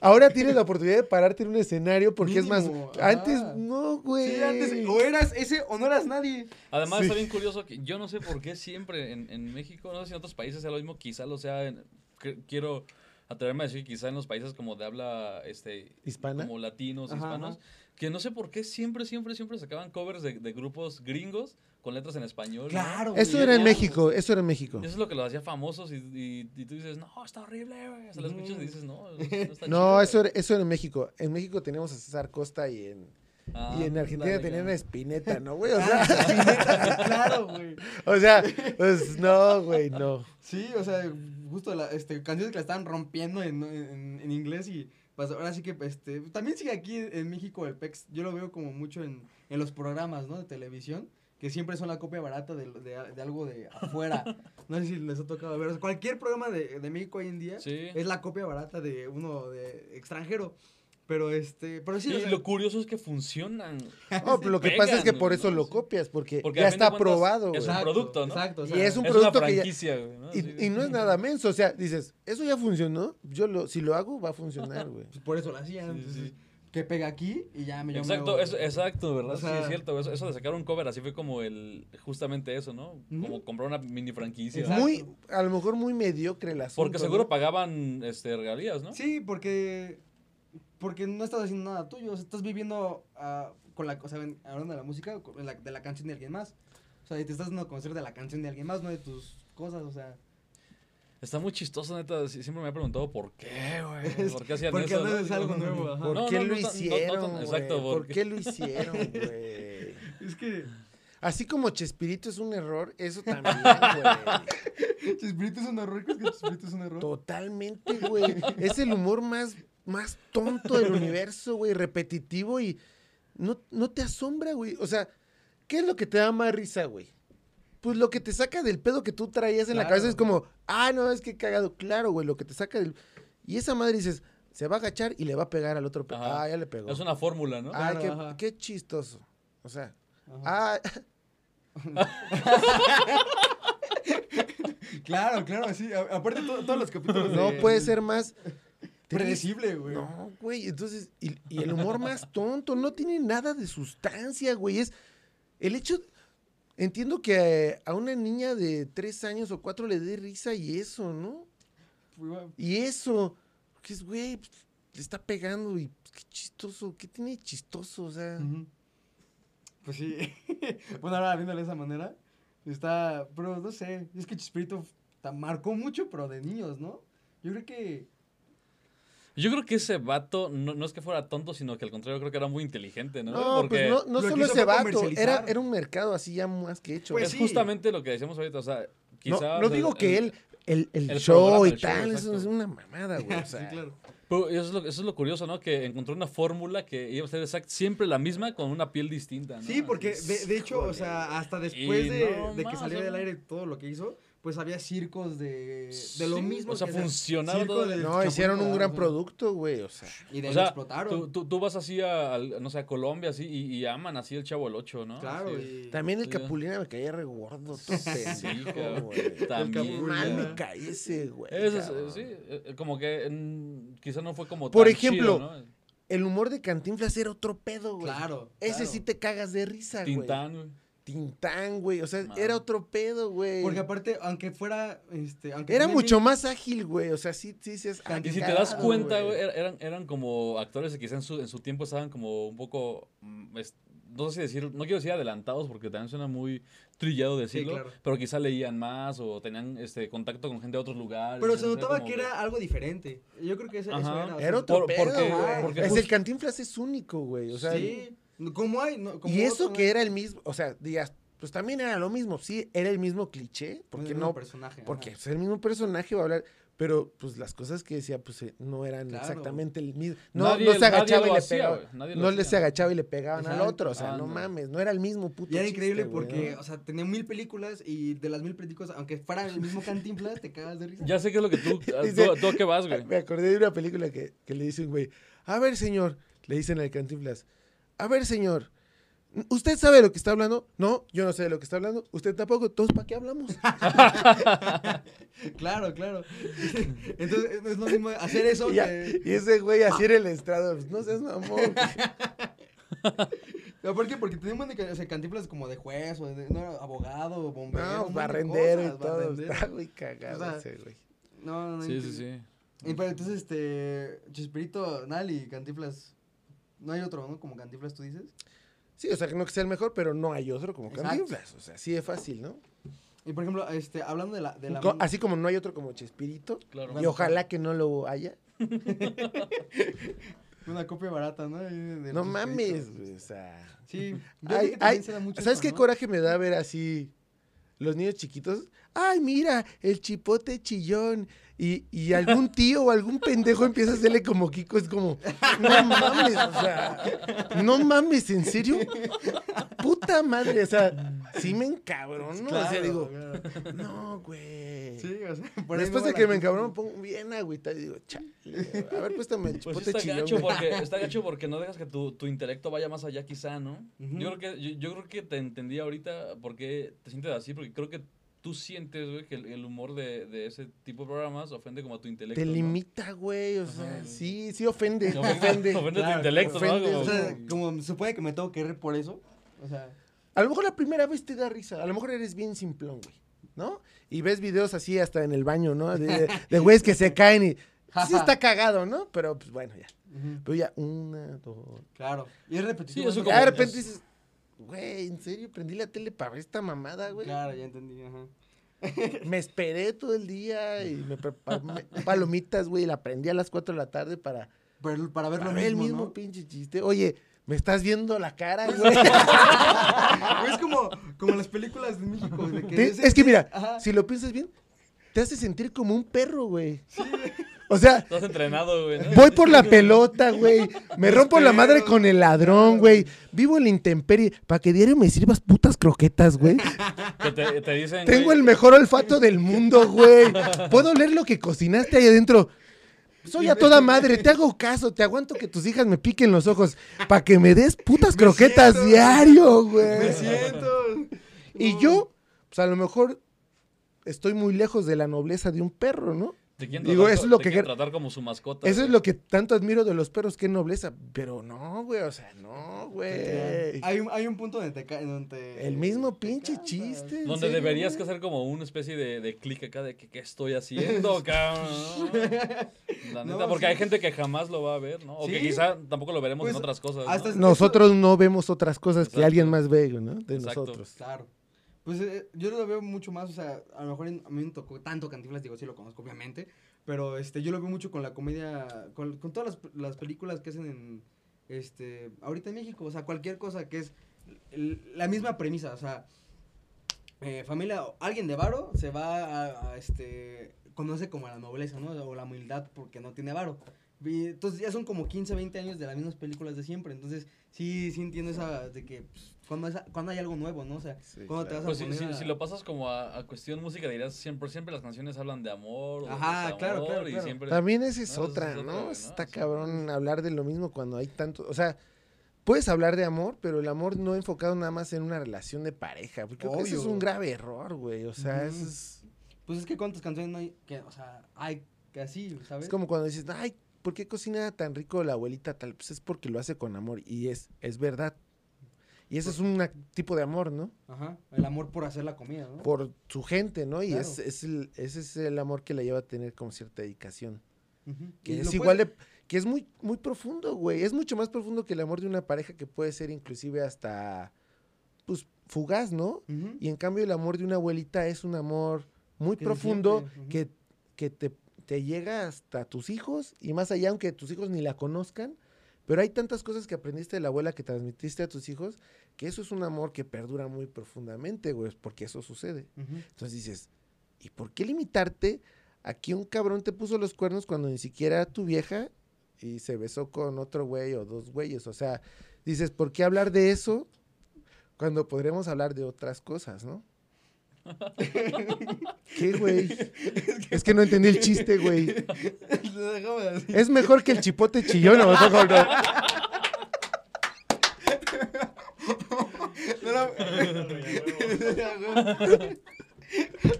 ahora tienes la oportunidad de pararte en un escenario porque es más. Antes no, güey.
sí, antes o eras ese o no eras nadie.
Además
Sí.
está bien curioso que yo no sé por qué siempre en, en México, no sé si en otros países sea lo mismo, quizá lo sea, en- quiero atreverme a decir quizá en los países como de habla este
¿Hispana?
como latinos,
Ajá,
hispanos,
ajá.
que no sé por qué siempre, siempre, siempre sacaban covers de, de grupos gringos con letras en español. ¿no?
Claro,
Eso era en. México, eso era en México.
Eso es lo que los hacía famosos y, y- y tú dices, no, está horrible, güey. O sea, lo escuchas y dices, no, no está
No,
chido,
eso
güey".
era, eso era en México. En México teníamos a César Costa y en,
Ah,
y en Argentina tenían a
ya.
Espineta, ¿no, güey? O
Ah,
sea,
claro, güey.
o sea, pues no, güey, no.
Sí, o sea, justo la, este, canciones que la estaban rompiendo en, en, en inglés y pues ahora sí que este, también sigue aquí en México el PEX, yo lo veo como mucho en, en los programas, ¿no? De televisión, que siempre son la copia barata de, de, de algo de afuera. No sé si les ha tocado ver, o sea, cualquier programa de, de México hoy en día
Sí.
es la copia barata de uno de extranjero. Pero este, pero sí,
Y
o sea,
lo curioso es que funcionan.
No, pero lo que pasa es que por eso
¿no?
lo copias, porque,
Porque
ya está aprobado,
es un producto, ¿no?
Exacto, o
Y es un
es
producto
una
que ya-
franquicia, güey, ¿no?
Y, no es nada menso, o sea, dices, eso ya funcionó, yo lo, si lo hago va a funcionar, güey.
pues por eso lo hacían.
Sí,
entonces,
sí.
Que pega aquí y ya me
Exacto, eso, exacto, ¿verdad?
O
sí, es cierto. Eso, eso de sacar un cover así fue como el. Justamente eso, ¿no? Como comprar una mini franquicia.
Exacto.
Muy, a lo mejor muy mediocre asunto.
Porque seguro
¿no?
pagaban este, regalías, ¿no?
Sí, porque porque no estás haciendo nada tuyo, o sea, estás viviendo ah, con la, o sea, hablando de la música, con la- de la canción de alguien más. O sea, y te estás dando a conocer de la canción de alguien más, no de tus cosas, o sea.
Está muy chistoso, neta. Siempre me he preguntado por qué, güey. ¿Por qué hacían
Porque
eso?
no
no?
es algo nuevo.
¿Por
No,
qué
no,
lo hicieron,
exacto,
¿Por
porque-
qué lo hicieron, güey?
Es que
Así como Chespirito es un error, eso también, güey.
Chespirito es un error, ¿crees que Chespirito es un error?
Totalmente, güey. Es el humor más, más tonto del universo, güey. Repetitivo y no, no te asombra, güey. O sea, ¿qué es lo que te da más risa, güey? Pues lo que te saca del pedo que tú traías en la cabeza es como, ah, no, es que cagado. Claro, güey, lo que te saca del... Y esa madre dices, se va a agachar y le va a pegar al otro. pe-. Ah, ya le pegó.
Es una fórmula, ¿no?
Ah,
Claro,
qué, qué chistoso. O sea,
Ajá.
ah,
Claro, claro, sí. Aparte, to- todos los capítulos.
no
de-
puede ser más...
Predecible, güey.
No, güey, entonces, y, y el humor más tonto, no tiene nada de sustancia, güey. Es el hecho, entiendo que a una niña de tres años o cuatro le dé risa y eso, ¿no? Y eso, que es, güey, pues, le está pegando y pues, qué chistoso, ¿qué tiene chistoso? O sea.
Pues sí. bueno, ahora viéndole de esa manera, está. Pero no sé. Es que Chespirito ta- marcó mucho, pero de niños, ¿no? Yo creo que.
Yo creo que ese vato no, no es que fuera tonto, sino que al contrario creo que era muy inteligente, ¿no?
no,
Porque
pues no, no solo ese vato, era, era un mercado así ya más que hecho.
Pues
es
sí.
justamente lo que decíamos ahorita, o sea,
no,
quizás...
no digo
el-
que
el-
él, el, el
el
show
programa,
y
el show,
tal, eso es una mamada, güey. O sea,
sí, claro.
Pero eso es, lo, eso es lo curioso, ¿no? Que encontró una fórmula que iba a ser exact, siempre la misma con una piel distinta, ¿no?
Sí, porque de, de hecho, o sea, hasta después
Y
de,
no
de que salió
o sea,
del aire todo lo que hizo, pues había circos de, de lo mismo.
o sea,
que
funcionaba todo.
del
no, hicieron un gran producto, güey. O sea,
Y de
O
ahí
sea,
lo explotaron.
tú, tú, tú vas así a, no sé, a Colombia así y, y aman así el Chavo el 8, ¿no?
claro. Y-
también el
Sí.
Capulina me caía re gordo, todo pendejo, güey.
También.
Qué mal me caía ese, güey. Cabrón.
sí, eh, como que mm, quizá no fue como
Por
tan
ejemplo,
chido, ¿no?
El humor de Cantinflas era otro pedo, güey.
Claro.
Ese
claro.
sí te cagas de risa, güey.
Tintán, güey.
Tintán, güey. O sea,
Man.
era otro pedo, güey.
Porque aparte, aunque fuera. Este, aunque
Era mucho más ágil, güey. O sea, sí, sí, sí. Es,
Y si te das cuenta, güey, er- eran, eran como actores que quizá en su, en su tiempo estaban como un poco, mm, es- no sé si decir, no quiero decir adelantados porque también suena muy trillado decirlo,
claro.
pero quizá leían más o tenían este contacto con gente de otros lugares.
Pero se notaba
como
que era algo diferente. Yo creo que eso, eso era.
Era otro
por-
pedo,
porque-
güey.
porque
Es el Cantinflas es único, güey. O sea,
sí. Como hay. no, como
y eso que
¿no?
era el mismo, o sea, digas, pues también era lo mismo. Sí, era el mismo cliché. Porque
El mismo
no,
personaje.
porque
ajá.
es el mismo personaje, va a hablar. Pero, pues, las cosas que decía, pues, eh, no eran
Claro.
exactamente el mismo. No,
Nadie-
no se agachaba y le
hacía,
pegaba. No le
hacía.
se agachaba y le pegaban al otro. O sea,
Ah,
no,
no.
mames. No era el mismo puto
Y era
chiste,
increíble porque,
¿no?
o sea, tenía mil películas y de las mil películas, aunque fuera el mismo Cantinflas, te cagas de risa.
Ya sé que es lo que tú, a-
Dice-
tú, tú a qué vas, güey.
Me acordé de una película que, que le dice un güey, a ver, señor, le dicen al Cantinflas, a ver, señor, ¿usted sabe de lo que está hablando? No, yo no sé de lo que está hablando. ¿Usted tampoco? ¿Todos para qué hablamos?
Claro, claro. Entonces, es lo mismo hacer eso
y, ya-
que...
y ese güey así en el estrado, pues, no seas mamón.
¿Pero ¿Por qué? Porque de, o sea, Cantinflas como de juez, o de, no, era abogado, bombero.
No, barrendero y todo.
barrendero.
Está muy cagado
O sea,
ese güey.
No, no, no.
Sí, sí, sí.
Y pero entonces, este, Chespirito, Nali, Cantinflas, no hay otro, ¿no? Como Cantinflas, tú dices.
Sí, o sea, que no que sea el mejor, pero no hay otro como
Exacto.
Cantinflas. O sea, sí es fácil, ¿no?
Y por ejemplo, este, hablando de la... De la
Co- Así como no hay otro como Chespirito.
Claro.
Y ojalá que no lo haya.
Una copia barata, ¿no? De-
No mames, güey, o sea...
Sí. Yo
Ay,
creo que
ay,
también se da mucho
¿Sabes
eso,
qué
¿no?
coraje me da ver así los niños chiquitos? Ay, mira, el chipote chillón. Y, y algún tío o algún pendejo empieza a hacerle como Kiko. Es como, no mames, o sea, no mames, ¿en serio? Puta madre, o sea, sí me encabrono. o sea,
Claro,
digo,
claro.
no, güey.
Sí, o sea,
Después de que me encabrono, me pongo bien agüita y digo, chale. A ver, préstame el
Pues
chipote
sí está
chillón.
gacho, porque, está gacho porque no dejas que tu, tu intelecto vaya más allá quizá, ¿no? Yo, creo que, yo, yo creo que te entendí ahorita por qué te sientes así, porque creo que tú sientes, güey, que el, el humor de, de ese tipo de programas ofende como a tu intelecto,
Te
¿no?
ofende, güey, o sea,
Ajá.
sí, sí ofende, ofende.
Ofende, tu intelecto,
ofende,
¿no?
O
Como-
sea, como se supone que me tengo que reír por eso. O sea,
A lo mejor la primera vez te da risa, a lo mejor eres bien simplón, güey, ¿no? Y ves videos así hasta en el baño, ¿no? De, de güeyes que se caen y sí está cagado, ¿no? Pero pues bueno, ya. Pero ya, una, dos.
claro. Y es repetitivo.
Sí, eso
¿no?
como-
Ya de repente
es-
dices, güey, ¿en serio prendí la tele para ver esta mamada, güey?
Claro, ya entendí, ajá.
Me esperé todo el día y me preparé palomitas, güey, y la prendí a las 4 de la tarde para,
Pero para ver
para
lo
ver el
mismo,
pinche chiste. Oye, ¿Me estás viendo la cara, güey?
Es como, como las películas de México. de que
Te-
ese-
es que mira,
Ajá.
si lo piensas bien, te hace sentir como un perro, güey. O sea,
Estás entrenado, güey. ¿no?
voy por la pelota, güey. Me rompo la madre con el ladrón, güey. Vivo en la intemperie. Para que diario me sirvas putas croquetas, güey.
Que te, te dicen.
Tengo
güey,
el mejor olfato del mundo, güey. Puedo oler lo que cocinaste ahí adentro. Soy a toda madre, te hago caso, te aguanto que tus hijas me piquen los ojos para que me des putas
Me
croquetas
siento,
diario, güey.
Me siento.
Y yo, pues a lo mejor estoy muy lejos de la nobleza de un perro, ¿no?
Te quieren
Digo,
tratar,
eso es lo
te
que
quieren tratar como su mascota.
Eso es lo que tanto admiro de los perros, qué nobleza. Pero no, güey, o sea, no, güey.
Hay un, hay un punto donde te cae. Donde te-
El mismo
te
pinche chiste. ¿en
Donde
serio,
deberías
güey?
hacer como una especie de, de clic acá de que qué estoy haciendo, cabrón. La
No,
neta, porque
sí.
hay gente que jamás lo va a ver, ¿no? O que quizá tampoco lo veremos
Pues,
en otras cosas.
hasta
¿no?
Nosotros no vemos otras cosas que alguien más ve, ¿no? De
Exacto.
nosotros.
Claro. Pues eh, yo lo veo mucho más, o sea, a lo mejor a mí me tocó tanto Cantinflas, digo, sí lo conozco obviamente, pero este, yo lo veo mucho con la comedia, con, con todas las, las películas que hacen en, este, ahorita en México, o sea, cualquier cosa que es la misma premisa, o sea, eh, familia, alguien de varo se va a, a, este, conoce como la nobleza, ¿no? O la humildad porque no tiene varo. Entonces ya son como 15, 20 años de las mismas películas de siempre. Entonces, sí, sí entiendo esa de que pues, cuando, es- cuando hay algo nuevo, ¿no? O sea,
Sí,
cuando te vas
Pues
a
si,
poner
si-
a-
si lo pasas como a, a cuestión música, dirías siempre, siempre las canciones hablan de amor. O de
Ajá,
desamor,
claro, claro,
y
claro.
siempre-
También esa es
No,
otra,
es otra,
¿no?
¿no?
Está
Sí.
cabrón hablar de lo mismo cuando hay tanto, o sea, puedes hablar de amor, pero el amor no enfocado nada más en una relación de pareja, porque creo que eso es un grave error, güey, o sea,
Ujú.
eso es,
Pues es que cuántas canciones no hay que, o sea, hay que así, ¿sabes?
es como cuando dices, ay, ¿por qué cocina tan rico la abuelita tal? Pues es porque lo hace con amor y es, es verdad. Y ese es un tipo de amor, ¿no?
Ajá, el amor por hacer la comida, ¿no?
Por su gente, ¿no? Y
Claro.
es, es el, ese es el amor que la lleva a tener como cierta dedicación. Que es
puede-
igual de, que es muy, muy profundo, güey. Es mucho más profundo que el amor de una pareja que puede ser inclusive hasta, pues, fugaz, ¿no? Y en cambio el amor de una abuelita es un amor muy
Que
profundo que, que te, te llega hasta tus hijos y más allá, aunque tus hijos ni la conozcan. Pero hay tantas cosas que aprendiste de la abuela que transmitiste a tus hijos que eso es un amor que perdura muy profundamente, güey, porque eso sucede. Entonces dices, ¿y por qué limitarte a que un cabrón te puso los cuernos cuando ni siquiera era tu vieja y se besó con otro güey o dos güeyes? O sea, dices, ¿por qué hablar de eso cuando podremos hablar de otras cosas, no? ¿Qué, güey? Es que no entendí el chiste, güey. Es mejor que el chipote chillón, ¿o no? no?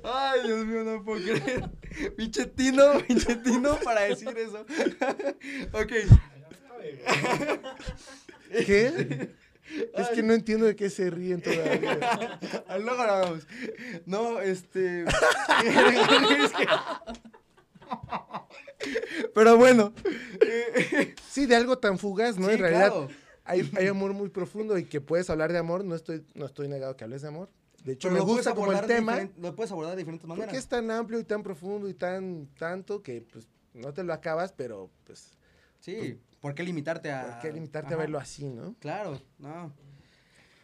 Ay, Dios mío, no puedo creer. Pinche tino, pinche tino para decir eso. ok.
¿Qué? Es que no entiendo de qué se ríen todavía.
Luego lo hablamos. No, este. Es que- Pero bueno.
Sí, de algo tan fugaz, ¿no?
sí,
en realidad,
claro.
hay, hay amor muy profundo y que puedes hablar de amor. No estoy, no estoy negado que hables de amor. De hecho,
Pero
me gusta como el tema
Lo puedes abordar de diferentes maneras.
porque es tan amplio y tan profundo y tan tanto que pues no te lo acabas, pero pues
Sí, ¿por qué limitarte a.
¿por qué limitarte a verlo así, no?
Claro, no.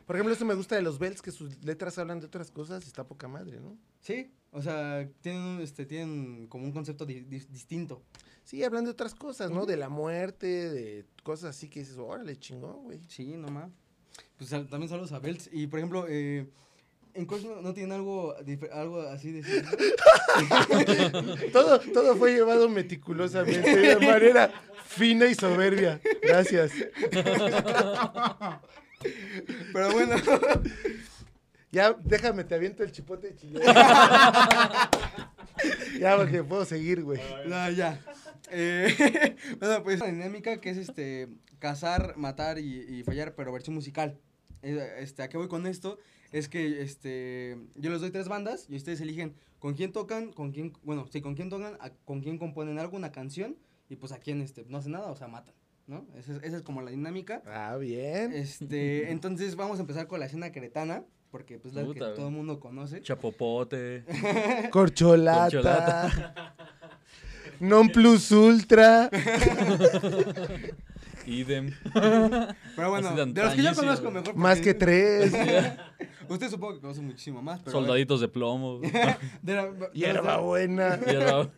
Por ejemplo, eso me gusta de los Bells, que sus letras hablan de otras cosas y está poca madre, ¿no?
Sí, o sea, tienen, este, tienen como un concepto di- dis- distinto.
Sí, hablan de otras cosas, ¿no? De la muerte, de cosas así que dices, órale, chingón, güey.
Sí, nomás. Pues también saludos a Belts. Y por ejemplo, eh, en Cosmo no tienen algo, algo así de.
Todo, todo fue llevado meticulosamente, de manera fina y soberbia. Gracias.
Pero bueno.
Ya, déjame, te aviento el chipote chillón. ya, porque puedo seguir, güey.
No, ya. Eh, bueno, pues una dinámica que es este cazar, matar y, y fallar, pero versión musical. Eh, Este, ¿a qué voy con esto? Es que este yo les doy tres bandas y ustedes eligen con quién tocan, con quién, bueno, sí, con quién tocan, a- con quién componen algo, una canción, y pues a quién este, no hace nada, o sea, matan, ¿no? Esa es, esa es como la dinámica.
Ah, bien.
Este, entonces vamos a empezar con la escena queretana, porque pues la que
Puta,
todo el mundo conoce.
Chapopote.
Corcholata.
Corcholata.
Non plus ultra.
Idem.
Pero bueno, de
de
los que yo conozco mejor.
Más que
porque-
tres.
Usted supongo que conoce muchísimo más, pero.
Soldaditos de plomo.
de la- de los-
Hierbabuena.
Y era-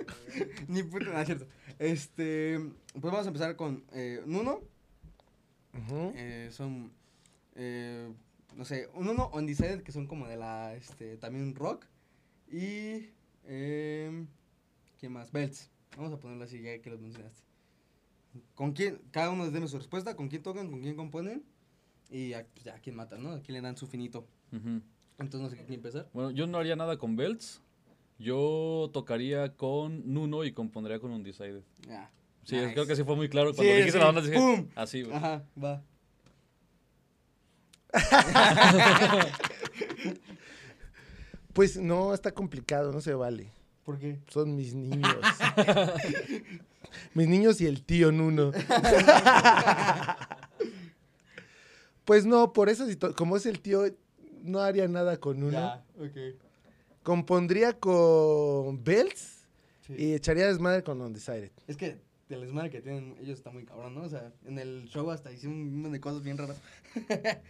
Ni puta, es cierto. Este. Pues vamos a empezar con eh, Nuno. Eh, son. eh, no sé, un Uno Undecided, que son como de la. Este, también rock. Y. Eh, ¿Quién más? Belts. Vamos a ponerlo así, ya que los mencionaste. ¿Con quién? Cada uno déme su respuesta. ¿Con quién tocan? ¿Con quién componen? Y a, pues, ya, ¿a quién matan, no? ¿A quién le dan su finito? Entonces no sé quién empezar.
Bueno, yo no haría nada con Belts. Yo tocaría con Nuno y compondría con Undecided.
Ya.
Sí,
Nice.
creo que sí fue muy claro.
Sí,
Cuando dijiste
sí.
la banda dije,
¡Pum!
así, güey.
Ajá, va.
Pues no, está complicado, no se vale.
¿Por qué?
Son mis niños. mis niños y el tío Nuno. pues no, por eso, como es el tío, no haría nada con Nuno.
Ya, ok.
Compondría con Bells
Sí.
y echaría desmadre con Undecided.
Es que el desmadre que tienen ellos está muy cabrón, ¿no? O sea, en el show hasta hicieron un montón de cosas bien raras.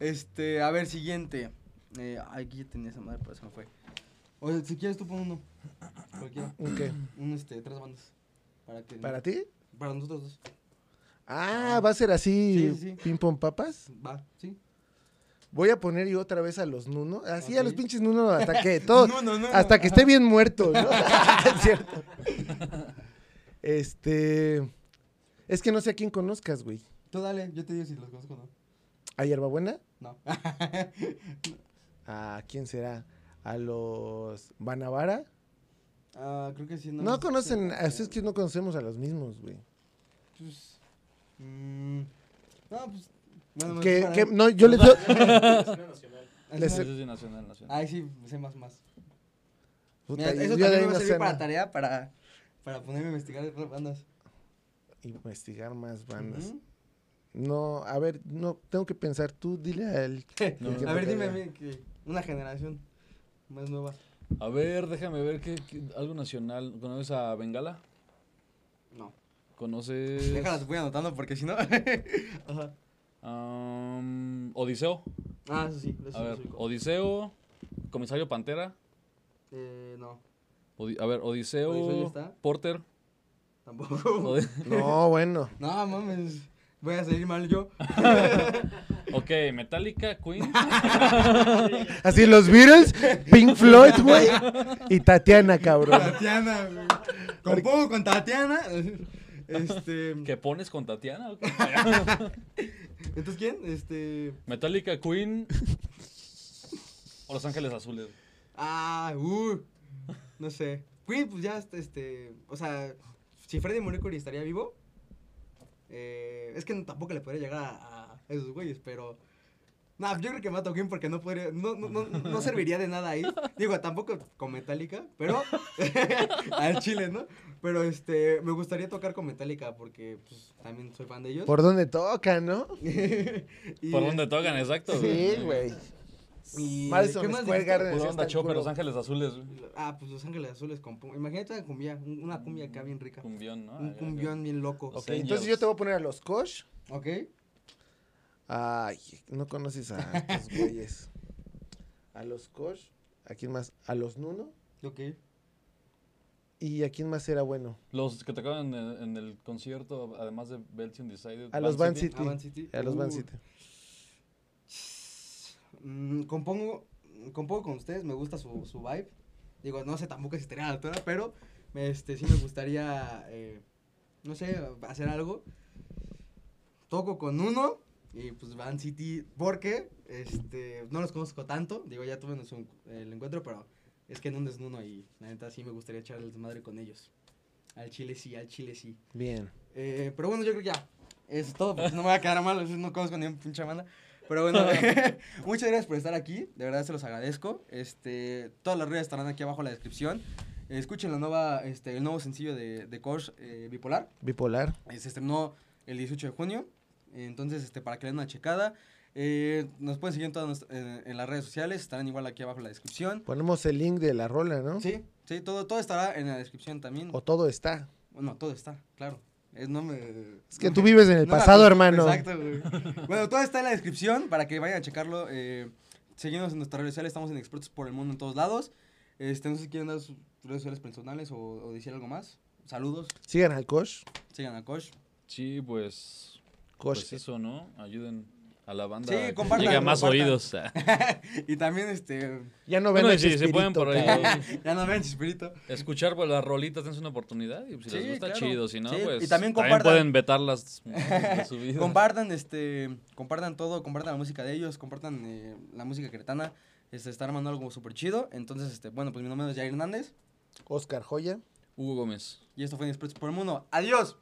este, a ver, siguiente. Eh, ay, aquí ya tenía esa madre, pero se me fue. O sea, si quieres tú pon uno. Cualquiera.
¿Un qué?
Un, este, tres bandas. Para que...
¿Para ti?
Para nosotros dos.
Ah, va a ser así,
Sí, sí,
ping pong papas.
Va, ¿sí?
Voy a poner yo otra vez a los Nuno. Así a los pinches Nuno hasta que todo, hasta que esté bien muerto, ¿no? es cierto. Este, es que no sé a quién conozcas, güey.
Tú dale, yo te digo si los conozco o no.
¿A Hierbabuena?
No.
¿A quién será? ¿A los Banavara?
Ah, creo que sí.
No, conocen,
sí,
a ustedes que no conocemos a los mismos, güey.
Pues. mm, no, pues. Bueno,
Que, que, no, yo les
nacional, nacional.
Ay, sí, sé más, más.
Puta,
Mira, eso también me va a
no
servir para tarea para, para ponerme a investigar otras bandas.
Investigar más bandas. No, a ver, no, tengo que pensar. Tú dile a él.
No.
¿Qué
a ver, dime a mí que una generación más nueva.
A ver, déjame ver qué, qué- algo nacional. ¿Conoces a Bengala?
No.
¿Conoces
Déjalas, voy anotando porque si no. Ajá.
am, Odiseo?
Ah, eso sí. Eso
A
sí
ver,
ubico.
Odiseo, Comisario Pantera.
Eh, no,
Odi- a ver, Odiseo,
Odiseo ya está.
Porter.
tampoco.
Odi-
No, bueno.
no, mames. Voy a salir mal yo.
ok, Metallica, Queen.
Así los Beatles, Pink Floyd, güey. Y Tatiana, cabrón.
Tatiana, güey. Compongo con Tatiana. Este.
¿Qué pones con Tatiana?
¿Entonces quién? Este.
Metallica, Queen. O Los Ángeles Azules.
Ah, uh. No sé. Queen, pues ya, este, este. O sea, si Freddie Mercury estaría vivo. eh, es que no- tampoco le podría llegar a, a esos güeyes, pero. No, yo creo que mato a Queen porque no podría. No, no, no, no serviría de nada ahí. Digo, tampoco con Metallica, pero. al chile, ¿no? Pero este. Me gustaría tocar con Metallica porque, pues, también soy fan de ellos.
Por donde toca, ¿no?
Y,
¿Por dónde tocan? Exacto.
Sí, güey.
Y,
Madison
¿qué más
Square? Garden.
Onda
está
chope. Los Ángeles Azules. güey.
Ah, pues Los Ángeles Azules con Imagínate una cumbia, un- una cumbia acá bien rica.
Cumbión, ¿no?
Un
Acá,
cumbión bien loco.
Ok,
Señors.
entonces yo te voy a poner a los Kosh.
¿Ok?
Ay, no conoces a estos güeyes. A los Kosh. ¿A quién más? A los Nuno.
Ok.
¿Y a quién más era bueno?
Los que tocaban en, en el concierto, además de Belts Undecided.
A los Van City.
Ah, Van City.
A los Van
Uh,
City.
mm, compongo, compongo con ustedes, me gusta su, su vibe. Digo, no sé tampoco si estaría a la altura, pero este, sí me gustaría, eh, no sé, hacer algo. Toco con uno y pues Van City, porque este, no los conozco tanto. Digo, ya tuve el encuentro, pero es que en un desnudo y la neta sí me gustaría echar el desmadre con ellos. Al chile sí, al chile sí.
Bien.
Eh, pero bueno, yo creo que ya. Eso es todo, porque no me voy a quedar mal, no conozco ni un pinche banda. Pero bueno, muchas gracias por estar aquí, de verdad se los agradezco. Este, todas las redes estarán aquí abajo en la descripción. Eh, escuchen la nueva, este, el nuevo sencillo de, de Kosh, eh, Bipolar.
Bipolar.
Eh, se estrenó el 18 de junio, entonces este, para que le den una checada. Eh, nos pueden seguir en todas nuestras- en, en las redes sociales, estarán igual aquí abajo en la descripción.
Ponemos el link de la rola, ¿no?
Sí, sí, todo, todo estará en la descripción también.
O todo está.
Bueno, todo está, claro. Es, no me...
Es que tú vives en el
no
pasado, hermano.
Exacto, güey. bueno, todo está en la descripción para que vayan a checarlo. Eh, seguimos en nuestras redes sociales, estamos en Expertos por el Mundo en todos lados. Este, no sé si quieren dar sus redes sociales personales o, o decir algo más. Saludos,
Sigan al Kosh.
sigan a Kosh.
Sí, pues, Pues eso, ¿no? Ayuden a la banda
Sí,
a que
compartan,
llegue a más
compartan.
oídos.
y también, este,
Ya no ven
Bueno, se pueden por ahí
ya no ven Chispirito.
escuchar pues, las rolitas, es una oportunidad. Y pues, si
Sí,
les gusta,
claro.
chido. Si no,
Sí,
pues
y también compartan.
pueden vetarlas de su vida.
Compartan, este, compartan todo, compartan la música de ellos, compartan eh, la música cretana. Este, está armando algo súper chido. Entonces, este, bueno, pues mi nombre es Jair Hernández.
Oscar Joya.
Hugo Gómez.
Y esto fue Expertos por el Mundo. ¡Adiós!